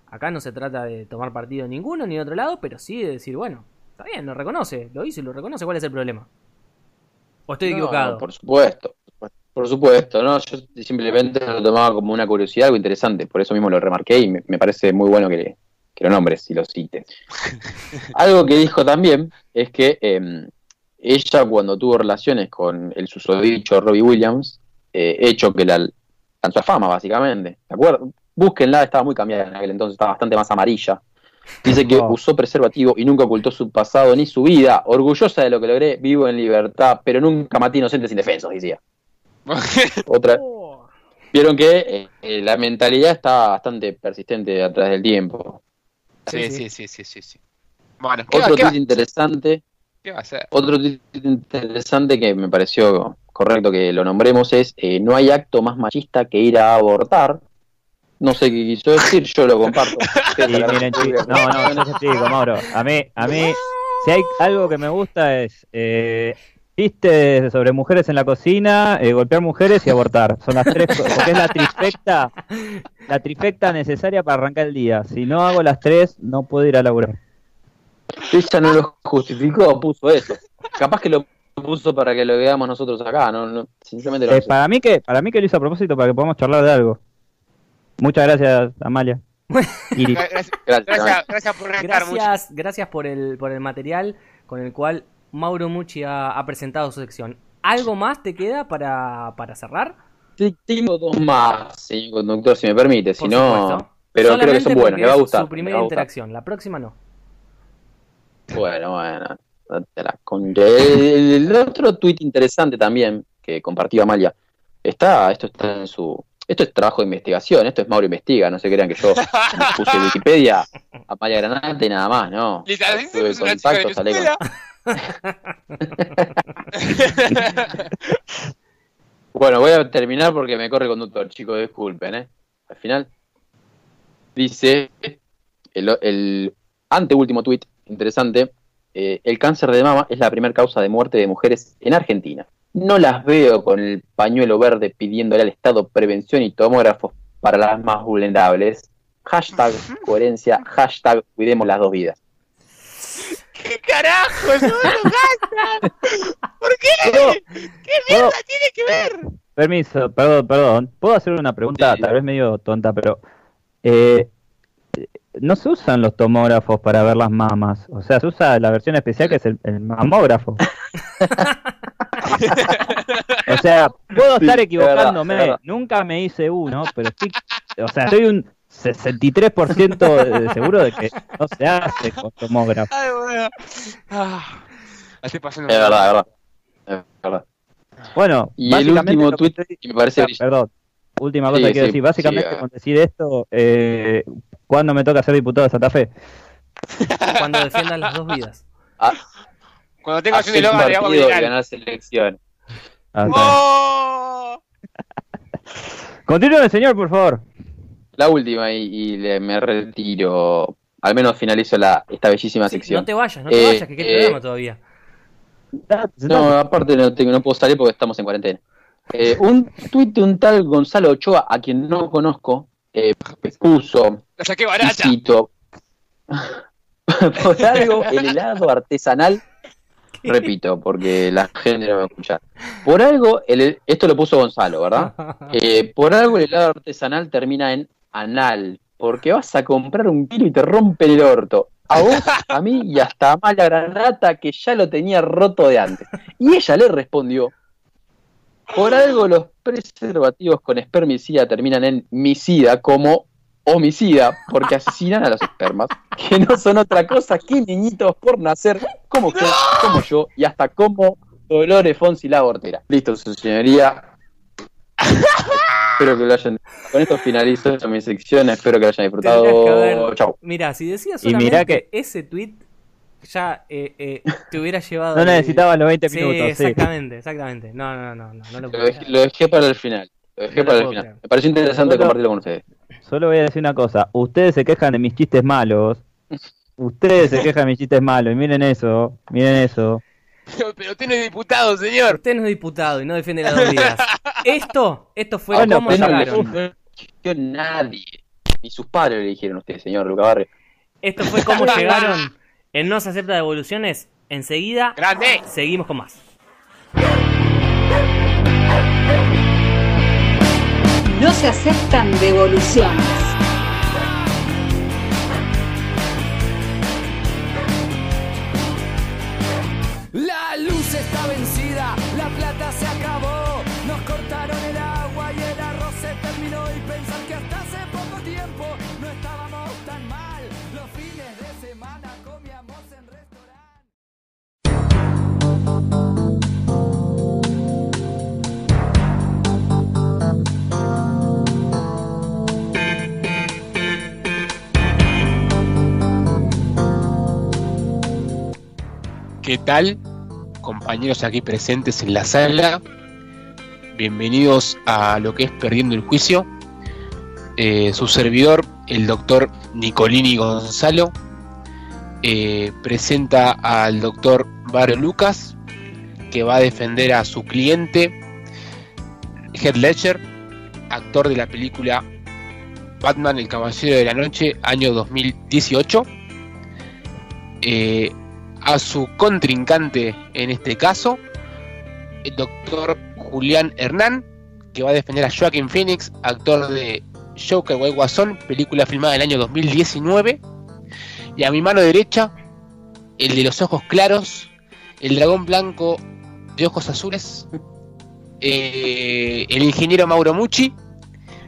acá no se trata de tomar partido ninguno ni de otro lado, pero sí de decir, bueno, está bien, lo reconoce, lo hice, lo reconoce, ¿cuál es el problema? ¿O estoy equivocado? por supuesto. Por supuesto, no, yo simplemente lo tomaba como una curiosidad, algo interesante, por eso mismo lo remarqué y me, parece muy bueno que, lo nombres y lo cites. algo que dijo también es que em, ella cuando tuvo relaciones con el susodicho Robbie Williams, eh, hecho que la lanzó a fama básicamente, ¿de acuerdo? Búsquenla, estaba muy cambiada en aquel entonces, estaba bastante más amarilla. Dice que usó preservativo y nunca ocultó su pasado ni su vida. Orgullosa de lo que logré, vivo en libertad, pero nunca maté inocentes indefensos, decía. Otra. Oh. Vieron que eh, eh, la mentalidad está bastante persistente atrás del tiempo. Sí, sí, sí, sí, sí. sí. Bueno, otro tweet interesante. Otro tweet interesante que me pareció correcto que lo nombremos es eh, no hay acto más machista que ir a abortar. No sé qué quiso decir, yo lo comparto. miren, no, no, no chico, Mauro. A mí, a mí, si hay algo que me gusta es Chistes sobre mujeres en la cocina, eh, golpear mujeres y abortar. Son las tres, porque es la trifecta, la trifecta necesaria para arrancar el día. Si no hago las tres, no puedo ir a laburar. Ella no lo justificó, puso eso. Capaz que lo puso para que lo veamos nosotros acá, no, sinceramente lo eh, para mí que para mí que lo hizo a propósito para que podamos charlar de algo. Muchas gracias, Amalia. gracias, gracias, por gracias, gracias por el por el material con el cual Mauro Mucci ha, presentado su sección. ¿Algo más te queda para, cerrar? Sí, tengo dos más, señor conductor, si me permite. Si no, pero creo que son buenos, me va a gustar. Su primera interacción, la próxima no. Bueno, bueno. El, otro tuit interesante también que compartió Amalia. Está, esto está en su. Esto es trabajo de investigación, esto es Mauro Investiga, no se crean que yo puse Wikipedia, Amalia Granate y nada más, ¿no? Tuve contactos, bueno, voy a terminar porque me corre conductor, chicos, disculpen, ¿eh? Al final dice el, el anteúltimo tuit interesante, eh, el cáncer de mama es la primera causa de muerte de mujeres en Argentina. No las veo con el pañuelo verde pidiéndole al Estado prevención y tomógrafos para las más vulnerables. Hashtag coherencia, hashtag cuidemos las dos vidas. ¿Qué carajo? ¡No lo gastan! ¿Por qué? ¿Qué mierda tiene que ver? Permiso, perdón, perdón. ¿Puedo hacer una pregunta tal vez medio tonta, pero... Eh, no se usan los tomógrafos para ver las mamas. O sea, se usa la versión especial que es el, mamógrafo. o sea, puedo estar equivocándome. Nunca me hice uno, pero estoy... O sea, soy un 63% seguro de que no se hace con tomógrafo. Ay, bueno. Ah, es verdad, es verdad. Bueno, y el último tweet me parece. perdón, última cosa que quiero decir. Básicamente, sí, cuando decide esto, eh, ¿cuándo me toca ser diputado de Santa Fe? Cuando defiendan las dos vidas. Ah, cuando tengas un eslogan, digamos, y ganar selección. Ah, ¡Oh! Continúe, señor, por favor. La última y, me retiro. Al menos finalizo la, esta bellísima sección. No te vayas, no te vayas, que quede eh, programa todavía. No, aparte no, tengo, no puedo salir porque estamos en cuarentena. Eh, un tuit de un tal Gonzalo Ochoa, a quien no conozco, eh, puso. La saqué barata. por algo, el helado artesanal. Repito, porque la gente no va a escuchar. Por algo, el, esto lo puso Gonzalo, ¿verdad? por algo el helado artesanal termina en anal, porque vas a comprar un kilo y te rompen el orto. A vos, a mí y hasta a Mala Granata que ya lo tenía roto de antes. Y ella le respondió, por algo los preservativos con espermicida terminan en micida como homicida, porque asesinan a los espermas, que no son otra cosa que niñitos por nacer como yo, y hasta como Dolores Fonsi la abortera. Listo, su señoría. Espero que lo hayan. Con esto finalizo mi sección. Espero que lo hayan disfrutado. Chau. Mira, si decías solamente que... ese tweet, ya eh, eh, te hubiera llevado. No necesitaba los 20 minutos. Sí, exactamente, exactamente. No, no, no, no, no lo, lo, dejé, lo, dejé, para el final. Lo dejé para el final. Me pareció interesante compartirlo con ustedes. Solo voy a decir una cosa. Ustedes se quejan de mis chistes malos. Ustedes se quejan de mis chistes malos. Y miren eso. Miren eso. Pero, pero usted no es diputado, señor. Usted no es diputado y no defiende las dos vidas. esto, esto fue bueno, cómo llegaron. No nadie. Ni sus padres le dijeron a usted, señor Luca Barrio. Esto fue cómo llegaron en No se acepta devoluciones. Enseguida Grande. seguimos con más. No se aceptan devoluciones. ¿Qué tal, compañeros aquí presentes en la sala? Bienvenidos a lo que es Perdiendo el Juicio. Eh, su servidor, el doctor Nicolini Gonzalo, eh, presenta al doctor Barrio Lucas, que va a defender a su cliente, Heath Ledger, actor de la película Batman, el Caballero de la Noche, año 2018. Eh, a su contrincante en este caso, el doctor Julián Hernán, que va a defender a Joaquin Phoenix, actor de Joker White Guasón, película filmada en el año 2019. Y a mi mano derecha, el de los ojos claros, el dragón blanco de ojos azules, eh, el ingeniero Mauro Mucci,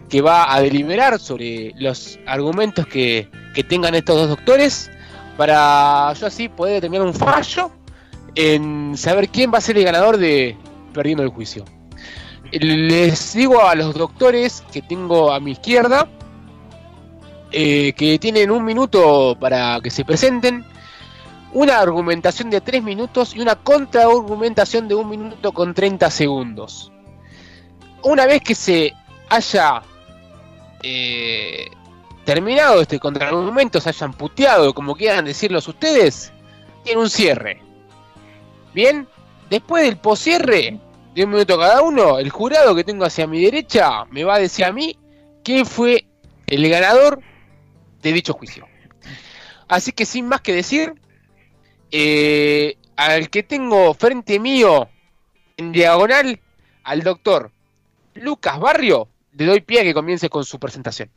que va a deliberar sobre los argumentos que, que tengan estos dos doctores para yo así poder determinar un fallo en saber quién va a ser el ganador de Perdiendo el Juicio. Les digo a los doctores que tengo a mi izquierda eh, que tienen un minuto para que se presenten, una argumentación de tres minutos y una contraargumentación de un minuto con 30 segundos. Una vez que se haya eh, terminado este contraargumento, se hayan puteado, como quieran decirlos ustedes, tiene un cierre. Bien, después del poscierre, de un minuto cada uno, el jurado que tengo hacia mi derecha me va a decir a mí quién fue el ganador de dicho juicio. Así que sin más que decir, eh, al que tengo frente mío en diagonal, al doctor Lucas Barrio, le doy pie a que comience con su presentación.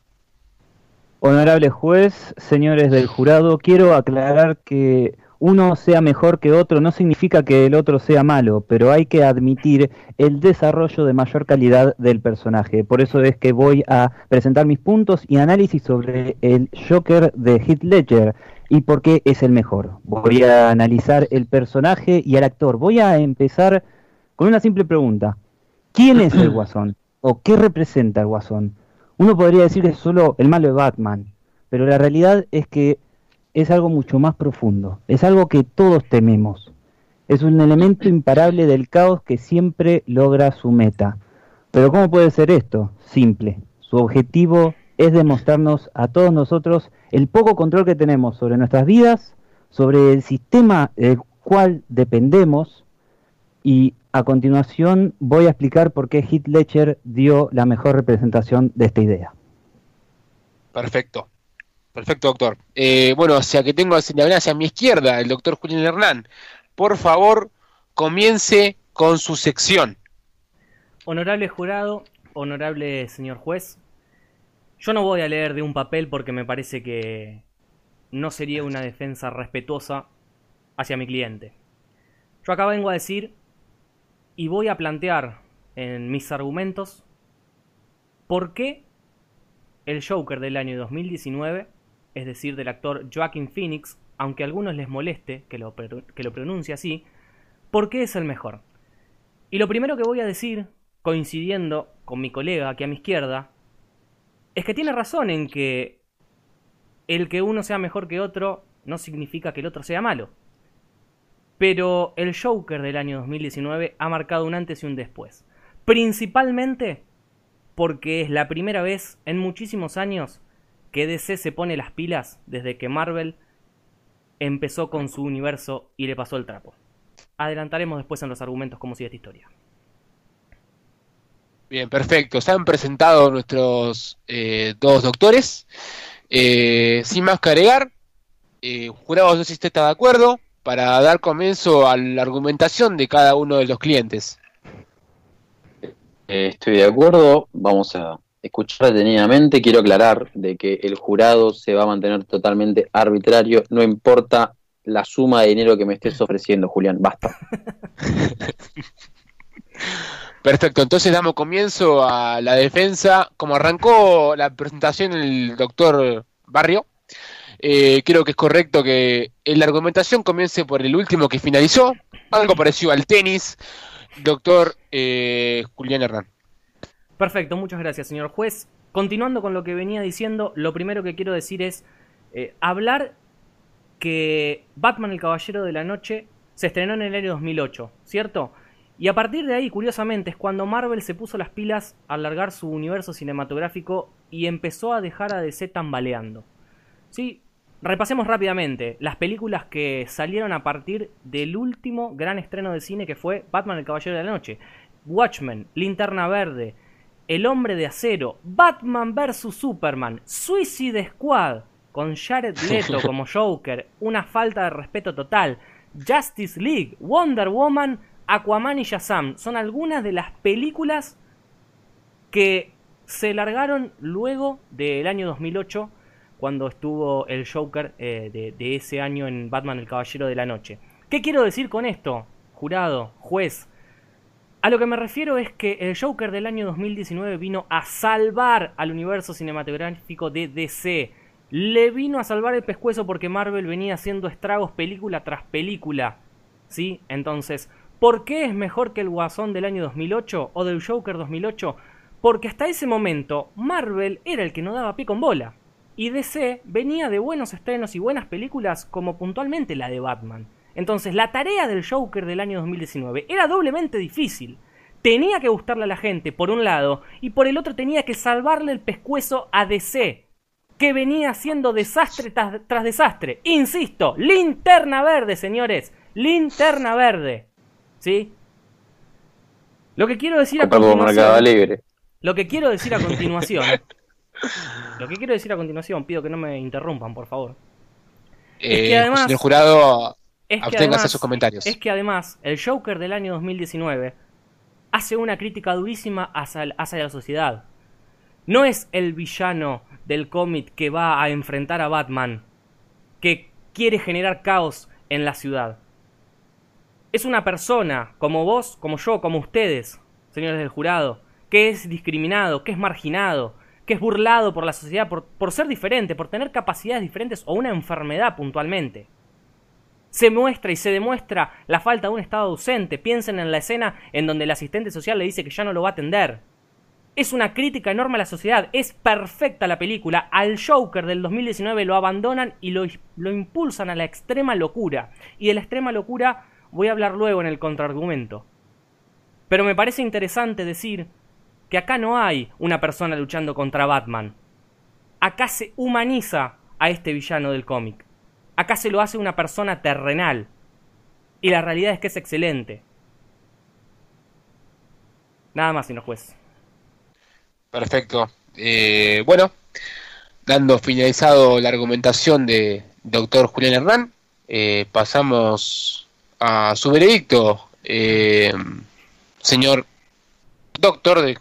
Honorable juez, señores del jurado, quiero aclarar que uno sea mejor que otro no significa que el otro sea malo, pero hay que admitir el desarrollo de mayor calidad del personaje. Por eso es que voy a presentar mis puntos y análisis sobre el Joker de Heath Ledger y por qué es el mejor. Voy a analizar el personaje y al actor. Voy a empezar con una simple pregunta. ¿Quién es el Guasón? ¿O qué representa el Guasón? Uno podría decir que es solo el malo de Batman, pero la realidad es que es algo mucho más profundo, es algo que todos tememos. Es un elemento imparable del caos que siempre logra su meta. Pero ¿cómo puede ser esto? Simple. Su objetivo es demostrarnos a todos nosotros el poco control que tenemos sobre nuestras vidas, sobre el sistema del cual dependemos y a continuación voy a explicar por qué Heath Ledger dio la mejor representación de esta idea. Perfecto. Perfecto, doctor. Eh, bueno, o sea que tengo hacia mi izquierda el doctor Julián Hernán. Por favor, comience con su sección. Honorable jurado, honorable señor juez, yo no voy a leer de un papel porque me parece que no sería una defensa respetuosa hacia mi cliente. Yo acá vengo a decir y voy a plantear en mis argumentos por qué el Joker del año 2019, es decir, del actor Joaquin Phoenix, aunque a algunos les moleste que lo, que lo pronuncie así, por qué es el mejor. Y lo primero que voy a decir, coincidiendo con mi colega aquí a mi izquierda, es que tiene razón en que el que uno sea mejor que otro no significa que el otro sea malo. Pero el Joker del año 2019 ha marcado un antes y un después. Principalmente porque es la primera vez en muchísimos años que DC se pone las pilas desde que Marvel empezó con su universo y le pasó el trapo. Adelantaremos después en los argumentos cómo sigue esta historia. Bien, perfecto. Se han presentado nuestros eh, dos doctores. Eh, sin más que agregar, eh, jurado no sé si usted está de acuerdo para dar comienzo a la argumentación de cada uno de los clientes. Eh, estoy de acuerdo. Vamos a escuchar detenidamente. Quiero aclarar de que el jurado se va a mantener totalmente arbitrario. No importa la suma de dinero que me estés ofreciendo, Julián. Basta. Perfecto, entonces damos comienzo a la defensa. Como arrancó la presentación el doctor Barrio, eh, creo que es correcto que la argumentación comience por el último que finalizó, algo parecido al tenis, doctor eh, Julián Hernán. Perfecto, muchas gracias, señor juez. Continuando con lo que venía diciendo, lo primero que quiero decir es eh, hablar que Batman el Caballero de la Noche se estrenó en el año 2008, ¿cierto? Y a partir de ahí, curiosamente, es cuando Marvel se puso las pilas a alargar su universo cinematográfico y empezó a dejar a DC tambaleando. Sí, repasemos rápidamente las películas que salieron a partir del último gran estreno de cine que fue Batman el Caballero de la Noche. Watchmen, Linterna Verde, El Hombre de Acero, Batman vs. Superman, Suicide Squad, con Jared Leto como Joker, una falta de respeto total, Justice League, Wonder Woman, Aquaman y Shazam son algunas de las películas que se largaron luego del año 2008 cuando estuvo el Joker eh, de, de, ese año en Batman el Caballero de la Noche. ¿Qué quiero decir con esto, jurado, juez? A lo que me refiero es que el Joker del año 2019 vino a salvar al universo cinematográfico de DC. Le vino a salvar el pescuezo porque Marvel venía haciendo estragos película tras película. ¿Sí? Entonces, ¿Por qué es mejor que el Guasón del año 2008 o del Joker 2008? Porque hasta ese momento Marvel era el que no daba pie con bola. Y DC venía de buenos estrenos y buenas películas como puntualmente la de Batman. Entonces la tarea del Joker del año 2019 era doblemente difícil. Tenía que gustarle a la gente, por un lado, y por el otro tenía que salvarle el pescuezo a DC, que venía haciendo desastre tras, tras desastre. Insisto, linterna verde, señores, linterna verde. ¿Sí? Lo que quiero decir a continuación. Lo que quiero decir a continuación. lo que quiero decir a continuación, pido que no me interrumpan, por favor. es que eh, además. El jurado es que sus comentarios. Es que además, el Joker del año 2019 hace una crítica durísima hacia, hacia la sociedad. No es el villano del cómic que va a enfrentar a Batman, que quiere generar caos en la ciudad es una persona, como vos, como yo, como ustedes, señores del jurado, que es discriminado, que es marginado, que es burlado por la sociedad por, por ser diferente, por tener capacidades diferentes o una enfermedad puntualmente. Se muestra y se demuestra la falta de un estado ausente. Piensen en la escena en donde el asistente social le dice que ya no lo va a atender. Es una crítica enorme a la sociedad. Es perfecta la película. Al Joker del 2019 lo abandonan y lo, lo impulsan a la extrema locura. Y de la extrema locura Voy a hablar luego en el contraargumento. Pero me parece interesante decir que acá no hay una persona luchando contra Batman. Acá se humaniza a este villano del cómic. Acá se lo hace una persona terrenal. Y la realidad es que es excelente. Nada más, señor juez. Perfecto. Eh, bueno, dando finalizado la argumentación de doctor Julián Hernán, eh, pasamos a su veredicto, eh, señor doctor de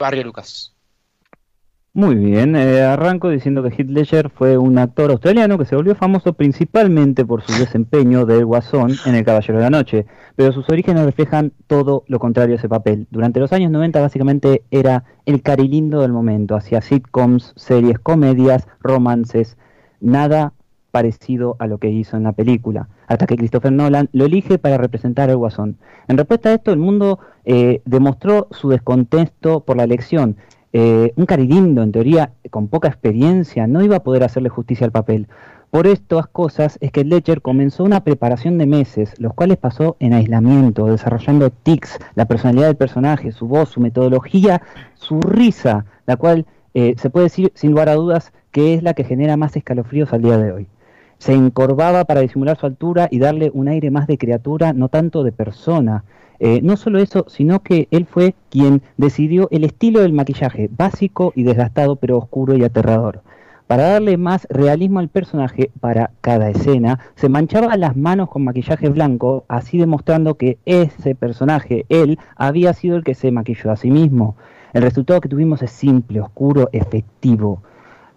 Barrio Lucas. Muy bien, eh, arranco diciendo que Heath Ledger fue un actor australiano que se volvió famoso principalmente por su desempeño del Guasón en El Caballero de la Noche, pero sus orígenes reflejan todo lo contrario a ese papel. Durante los años 90 básicamente era el carilindo del momento, hacía sitcoms, series, comedias, romances, nada parecido a lo que hizo en la película, hasta que Christopher Nolan lo elige para representar al Guasón. En respuesta a esto, el mundo eh, demostró su descontento por la elección. Eh, un carilindo, en teoría, con poca experiencia, no iba a poder hacerle justicia al papel. Por estas cosas es que Ledger comenzó una preparación de meses, los cuales pasó en aislamiento, desarrollando tics, la personalidad del personaje, su voz, su metodología, su risa, la cual eh, se puede decir sin lugar a dudas que es la que genera más escalofríos al día de hoy. Se encorvaba para disimular su altura y darle un aire más de criatura, no tanto de persona. Eh, no solo eso, sino que él fue quien decidió el estilo del maquillaje, básico y desgastado, pero oscuro y aterrador. Para darle más realismo al personaje para cada escena, se manchaba las manos con maquillaje blanco, así demostrando que ese personaje, él, había sido el que se maquilló a sí mismo. El resultado que tuvimos es simple, oscuro, efectivo.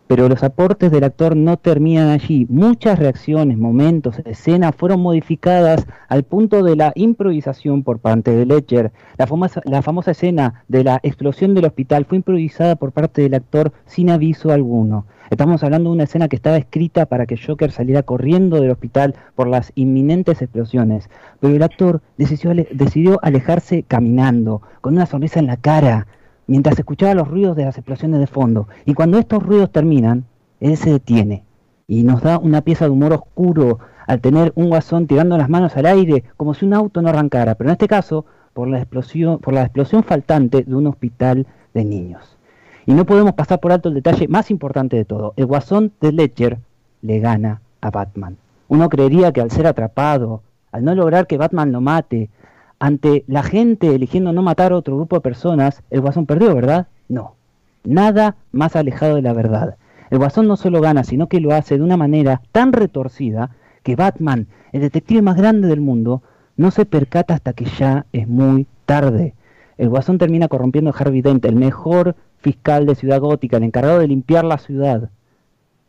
Pero los aportes del actor no terminan allí. Muchas reacciones, momentos, escenas fueron modificadas al punto de la improvisación por parte de Ledger. La famosa, escena de la explosión del hospital fue improvisada por parte del actor sin aviso alguno. Estamos hablando de una escena que estaba escrita para que Joker saliera corriendo del hospital por las inminentes explosiones, pero el actor decidió alejarse caminando, con una sonrisa en la cara, mientras escuchaba los ruidos de las explosiones de fondo. Y cuando estos ruidos terminan, él se detiene y nos da una pieza de humor oscuro al tener un guasón tirando las manos al aire como si un auto no arrancara, pero en este caso por la explosión, por la explosión faltante de un hospital de niños. Y no podemos pasar por alto el detalle más importante de todo. El guasón de Ledger le gana a Batman. Uno creería que al ser atrapado, al no lograr que Batman lo mate, ante la gente eligiendo no matar a otro grupo de personas, el guasón perdió, ¿verdad? No. Nada más alejado de la verdad. El guasón no solo gana, sino que lo hace de una manera tan retorcida que Batman, el detective más grande del mundo, no se percata hasta que ya es muy tarde. El guasón termina corrompiendo a Harvey Dent, el mejor fiscal de Ciudad Gótica, el encargado de limpiar la ciudad.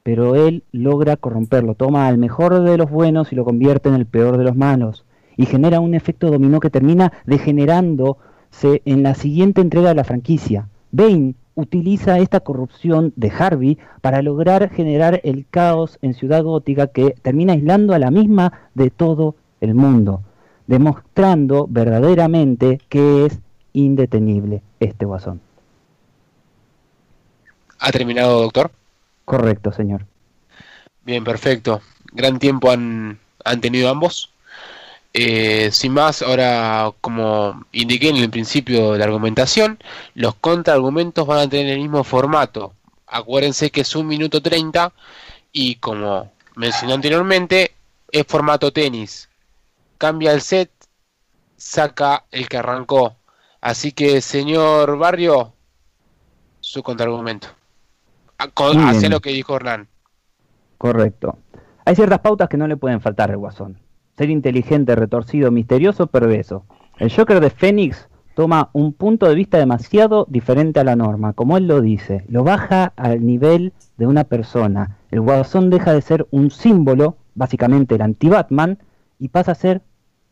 Pero él logra corromperlo, toma al mejor de los buenos y lo convierte en el peor de los malos. Y genera un efecto dominó que termina degenerándose en la siguiente entrega de la franquicia. Bane utiliza esta corrupción de Harvey para lograr generar el caos en Ciudad Gótica que termina aislando a la misma de todo el mundo, demostrando verdaderamente que es indetenible este guasón. ¿Ha terminado, doctor? Correcto, señor. Bien, perfecto. Gran tiempo han, tenido ambos. Eh, sin más, ahora como indiqué en el principio de la argumentación, los contraargumentos van a tener el mismo formato. Acuérdense que es un minuto 30 y como mencioné anteriormente, es formato tenis. Cambia el set, saca el que arrancó. Así que, señor Barrio, su contraargumento hacia lo que dijo Hernán. Correcto. Hay ciertas pautas que no le pueden faltar al Guasón. Ser inteligente, retorcido, misterioso, perverso. El Joker de Fénix toma un punto de vista demasiado diferente a la norma, como él lo dice, lo baja al nivel de una persona. El Guasón deja de ser un símbolo, básicamente el anti-Batman, y pasa a ser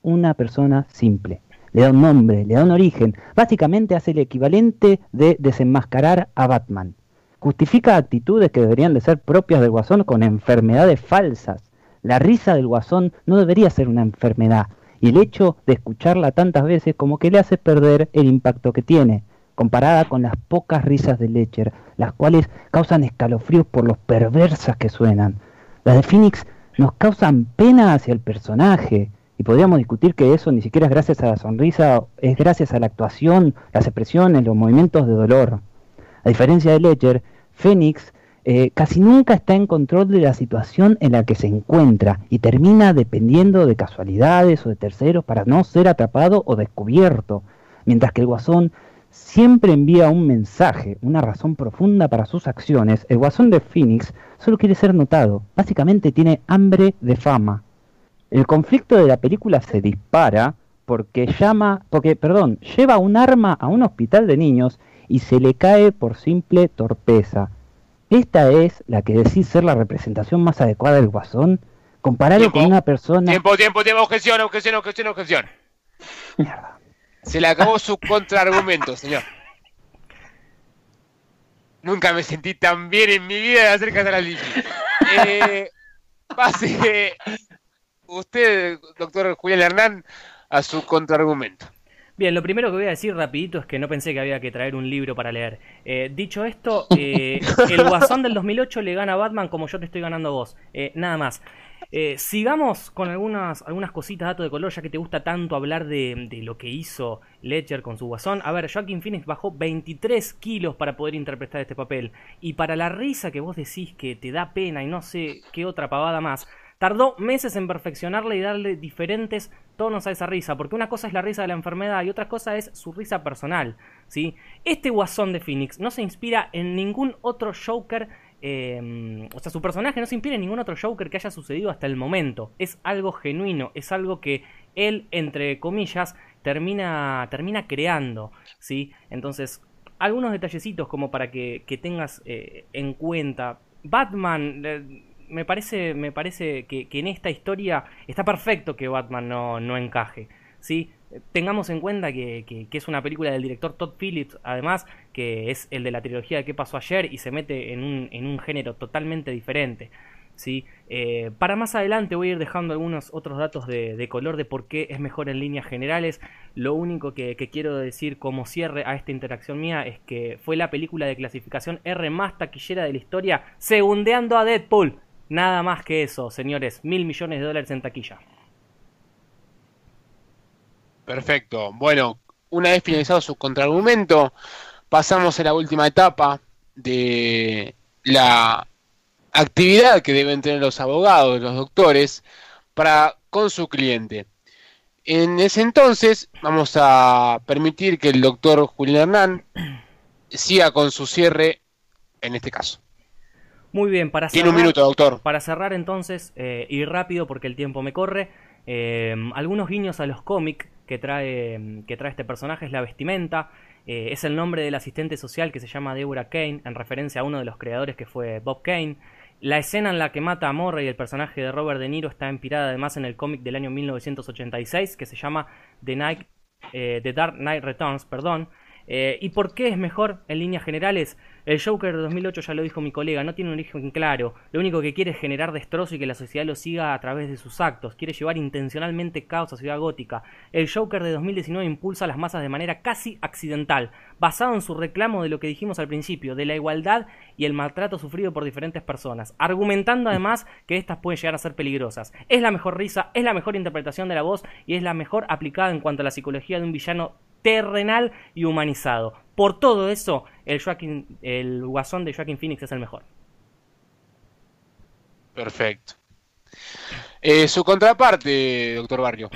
una persona simple. Le da un nombre, le da un origen, básicamente hace el equivalente de desenmascarar a Batman justifica actitudes que deberían de ser propias del guasón con enfermedades falsas. La risa del guasón no debería ser una enfermedad, y el hecho de escucharla tantas veces como que le hace perder el impacto que tiene, comparada con las pocas risas de Lecher, las cuales causan escalofríos por los perversas que suenan. Las de Phoenix nos causan pena hacia el personaje, y podríamos discutir que eso ni siquiera es gracias a la sonrisa, es gracias a la actuación, las expresiones, los movimientos de dolor. A diferencia de Ledger, Fénix eh, casi nunca está en control de la situación en la que se encuentra y termina dependiendo de casualidades o de terceros para no ser atrapado o descubierto, mientras que el guasón siempre envía un mensaje, una razón profunda para sus acciones, el guasón de Phoenix solo quiere ser notado, básicamente tiene hambre de fama. El conflicto de la película se dispara porque llama, porque, perdón, lleva un arma a un hospital de niños y se le cae por simple torpeza. Esta es la que decís ser la representación más adecuada del guasón. Compararlo con una persona. Tiempo, tiempo, tiempo, objeción, objeción, objeción, objeción. Mierda. Se le acabó su contraargumento, señor. Nunca me sentí tan bien en mi vida de acerca de la línea. Eh, pase usted, doctor Julián Hernán, a su contraargumento. Bien, lo primero que voy a decir rapidito es que no pensé que había que traer un libro para leer. Eh, dicho esto, eh, el Guasón del 2008 le gana a Batman como yo te estoy ganando a vos. Eh, nada más. sigamos con algunas, algunas cositas, datos de color, ya que te gusta tanto hablar de, de, lo que hizo Ledger con su Guasón. A ver, Joaquin Phoenix bajó 23 kilos para poder interpretar este papel. Y para la risa que vos decís que te da pena y no sé qué otra pavada más, Tardó meses en perfeccionarle y darle diferentes tonos a esa risa, porque una cosa es la risa de la enfermedad y otra cosa es su risa personal. ¿sí? Este guasón de Phoenix no se inspira en ningún otro Joker, em, o sea, su personaje no se inspira en ningún otro Joker que haya sucedido hasta el momento. Es algo genuino, es algo que él, entre comillas, termina, termina creando. ¿sí? Entonces, algunos detallecitos como para que, tengas eh, en cuenta. Batman... Eh, me parece, me parece que, en esta historia está perfecto que Batman no, no encaje. ¿sí? Tengamos en cuenta que, que, es una película del director Todd Phillips, además, que es el de la trilogía de qué pasó ayer y se mete en un, en un género totalmente diferente. ¿sí? Eh, para más adelante voy a ir dejando algunos otros datos de, de, color de por qué es mejor en líneas generales. Lo único que, que, quiero decir como cierre a esta interacción mía es que fue la película de clasificación R más taquillera de la historia, segundeando a Deadpool. Nada más que eso, señores. Mil millones de dólares en taquilla. Perfecto. Bueno, una vez finalizado su contraargumento, pasamos a la última etapa de la actividad que deben tener los abogados, los doctores, para con su cliente. En ese entonces vamos a permitir que el doctor Julián Hernán siga con su cierre en este caso. Muy bien, para cerrar, un minuto, doctor. Para cerrar entonces, eh, y rápido porque el tiempo me corre, eh, algunos guiños a los cómics que trae, que trae este personaje es la vestimenta, eh, es el nombre del asistente social que se llama Deborah Kane, en referencia a uno de los creadores que fue Bob Kane. La escena en la que mata a Morra y el personaje de Robert De Niro está inspirada además en el cómic del año 1986 que se llama The, Night, The Dark Knight Returns, perdón. ¿Y por qué es mejor en líneas generales? El Joker de 2008 ya lo dijo mi colega, no tiene un origen claro, lo único que quiere es generar destrozo y que la sociedad lo siga a través de sus actos, quiere llevar intencionalmente caos a Ciudad Gótica. El Joker de 2019 impulsa a las masas de manera casi accidental, basado en su reclamo de lo que dijimos al principio, de la igualdad y el maltrato sufrido por diferentes personas, argumentando además que estas pueden llegar a ser peligrosas. Es la mejor risa, es la mejor interpretación de la voz y es la mejor aplicada en cuanto a la psicología de un villano terrenal y humanizado. Por todo eso, el, el guasón de Joaquin Phoenix es el mejor. Perfecto. Eh, su contraparte, doctor Barrio.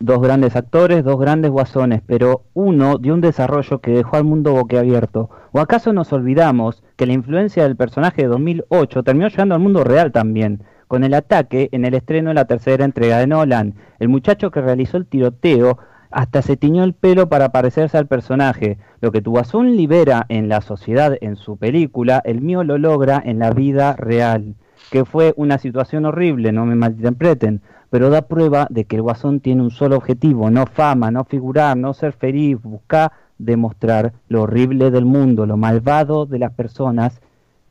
Dos grandes actores, dos grandes guasones, pero uno de un desarrollo que dejó al mundo boquiabierto. ¿O acaso nos olvidamos que la influencia del personaje de 2008 terminó llegando al mundo real también? Con el ataque en el estreno de la tercera entrega de Nolan, el muchacho que realizó el tiroteo hasta se tiñó el pelo para parecerse al personaje. Lo que tu guasón libera en la sociedad en su película, el mío lo logra en la vida real. Que fue una situación horrible, no me malinterpreten, pero da prueba de que el guasón tiene un solo objetivo, no fama, no figurar, no ser feliz, busca demostrar lo horrible del mundo, lo malvado de las personas,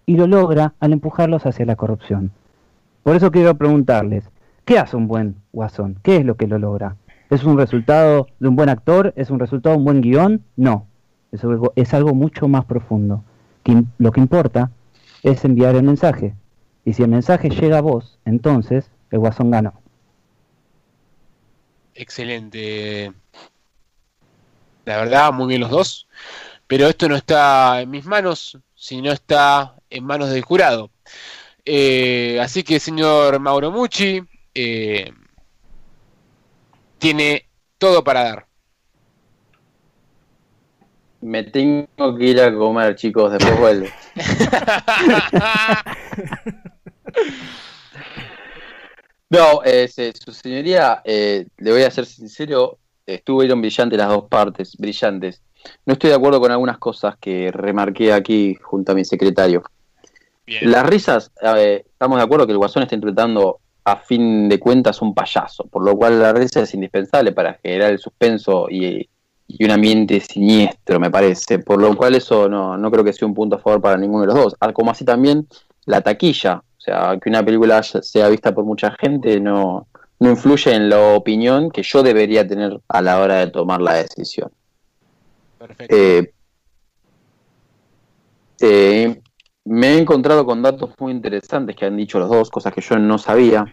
y lo logra al empujarlos hacia la corrupción. Por eso quiero preguntarles, ¿qué hace un buen guasón? ¿Qué es lo que lo logra? ¿Es un resultado de un buen actor? ¿Es un resultado de un buen guion? No. Es algo, es algo mucho más profundo. lo que importa es enviar el mensaje. Y si el mensaje llega a vos, entonces el guasón ganó. Excelente. La verdad, muy bien los dos. Pero esto no está en mis manos, sino está en manos del jurado. Eh, así que, señor Mauro Mucci, eh, tiene todo para dar. Me tengo que ir a comer, chicos, después vuelvo. no, eh, su señoría, eh, le voy a ser sincero, estuvieron brillantes las dos partes, brillantes. No estoy de acuerdo con algunas cosas que remarqué aquí junto a mi secretario. Las risas, estamos de acuerdo que el Guasón está interpretando a fin de cuentas un payaso, por lo cual la risa es indispensable para generar el suspenso y, un ambiente siniestro, me parece, por lo cual eso no, no creo que sea un punto a favor para ninguno de los dos, ah, como así también la taquilla, o sea, que una película sea vista por mucha gente no, no influye en la opinión que yo debería tener a la hora de tomar la decisión. Perfecto. Eh, eh, me he encontrado con datos muy interesantes que han dicho los dos, cosas que yo no sabía.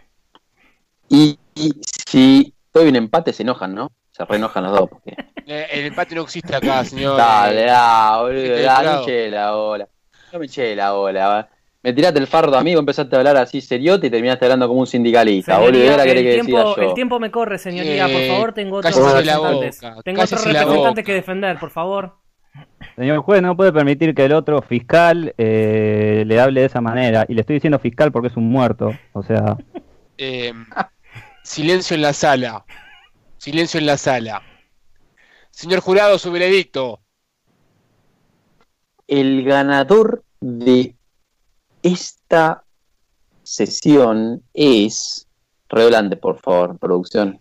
Y, y si doy un empate se enojan, ¿no? Se reenojan los dos. Porque... Eh, El empate no existe acá, señor. Dale, da, boludo, Este da, no me eché la bola. No me eché la bola. va. Me tiraste el fardo, amigo, empezaste a hablar así seriote y terminaste hablando como un sindicalista, boludo. El, querés que decida yo. el tiempo me corre, señoría. Por Eh, favor, tengo otros representantes. tengo otros representantes que defender, por favor. Señor juez, no puede permitir que el otro fiscal eh, le hable de esa manera. Y le estoy diciendo fiscal porque es un muerto. O sea, Eh, silencio en la sala. Silencio en la sala. Señor jurado, su veredicto. El ganador de esta sesión es. Redoblante, por favor, producción.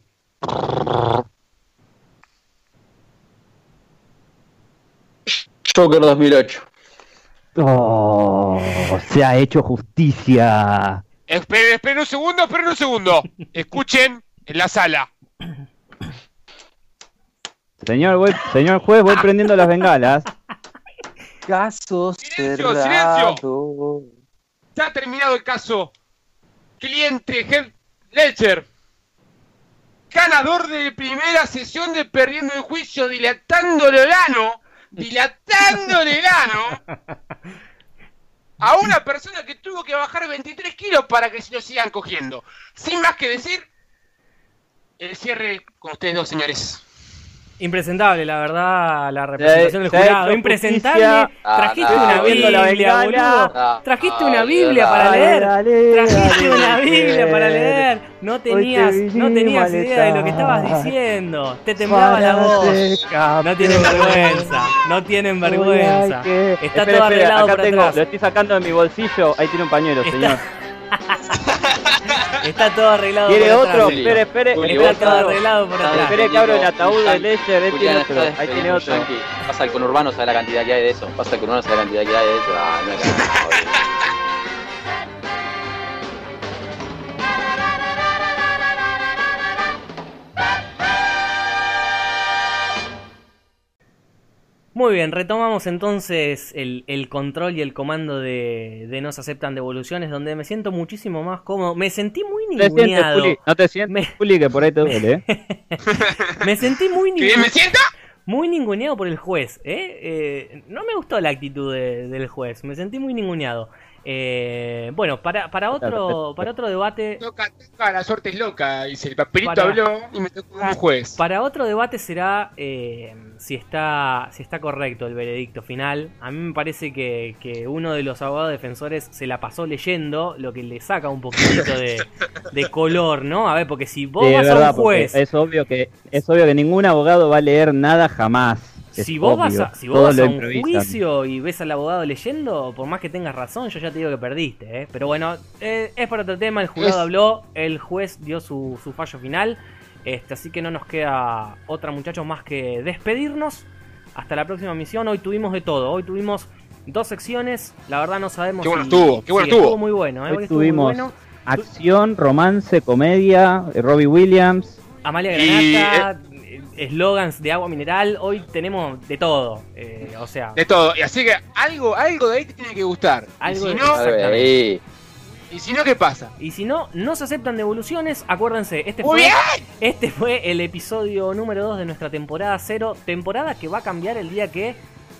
Joker 2008. oh, se ha hecho justicia. Esperen, esperen un segundo, esperen un segundo. Escuchen en la sala. Señor, voy- señor juez, voy prendiendo las bengalas. Caso Silencio, cerrado. Ya ha terminado el caso. Cliente Heath Ledger. Ganador de primera sesión de Perdiendo el Juicio, dilatándole el ano. Dilatándole el ano. A una persona que tuvo que bajar 23 kilos para que se lo sigan cogiendo. Sin más que decir, el cierre con ustedes dos, señores. Impresentable, la verdad, la representación del jurado. Impresentable. justicia. Trajiste Ah, una Biblia, boludo. Ah, Trajiste ah, una Biblia para leer. Trajiste una Biblia para leer. No tenías, no tenías idea de lo que estabas diciendo. Te temblaba la Para voz. ser No tienen vergüenza. No tienen vergüenza. Está todo arreglado tengo, atrás. Lo estoy sacando de mi bolsillo. Ahí tiene un pañuelo, señor. Está todo arreglado ¿Quiere por otro? Espere, espere. Está todo arreglado por atrás. Espere que abro el ataúd de Ledger. Él tiene Julián, otro. Ahí tiene otro. Pasa el conurbano, sabe la cantidad que hay de eso. Pasa el conurbano, sabe la cantidad que hay de eso. Ah, no Muy bien, retomamos entonces el, el control y el comando de, de No se aceptan devoluciones, donde me siento muchísimo más cómodo. Me sentí muy No te sientes, ninguneado. Juli. No te sientes, Me- que por ahí te duele. ¿eh? Me sentí muy, ¿Qué bien me siento? muy ninguneado por el juez. ¿eh? Eh, no me gustó la actitud de- del juez, me sentí muy ninguneado. Eh, bueno, para, para, otro, para otro debate Toca, toca, la suerte es loca. Dice, el papelito Para- habló y me tocó un juez. Para otro debate será eh, si, está, si está correcto el veredicto final. A mí me parece que, que uno de los abogados defensores se la pasó leyendo, lo que le saca un poquitito de, de color, ¿no? A ver, porque si vos Sí, vas a un juez, es obvio que es obvio que ningún abogado va a leer nada jamás. Es si vos vas a, si vos vas a un juicio y ves al abogado leyendo, por más que tengas razón, yo ya te digo que perdiste, ¿eh? Pero bueno, eh, es para otro tema, el jurado Es- habló, el juez dio su, su fallo final. Este, así que no nos queda otra muchachos más que despedirnos. Hasta la próxima misión. Hoy tuvimos de todo. Hoy tuvimos dos secciones. La verdad no sabemos Qué bueno si- estuvo, qué bueno sí, estuvo. muy bueno. ¿eh? Hoy Hoy estuvo muy tuvimos bueno. Acción, romance, comedia, eh, Robbie Williams. Amalia Y, Granata, eh, eslogans de agua mineral. Hoy tenemos de todo. Eh, o sea, De todo. Y así que algo, algo de ahí te tiene que gustar. Algo y si de- no, Exactamente. Y si no, ¿qué pasa? Y si no, no se aceptan devoluciones. Acuérdense, este fue, este fue el episodio número 2 de nuestra temporada 0. Temporada que va a cambiar el día que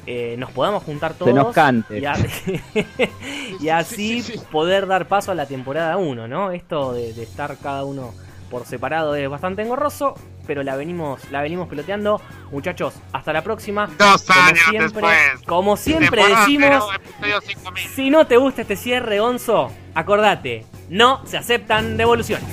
eh, nos podamos juntar todos. Se nos cante. Y, a- y así Sí, sí, sí. poder dar paso a la temporada 1, ¿no? Esto de, de estar cada uno por separado es bastante engorroso, pero la venimos, la venimos peloteando. Muchachos, hasta la próxima. Dos Como años siempre, después. como siempre decimos, cero, episodio 5000. si no te gusta este cierre, Onzo, acordate, no se aceptan devoluciones.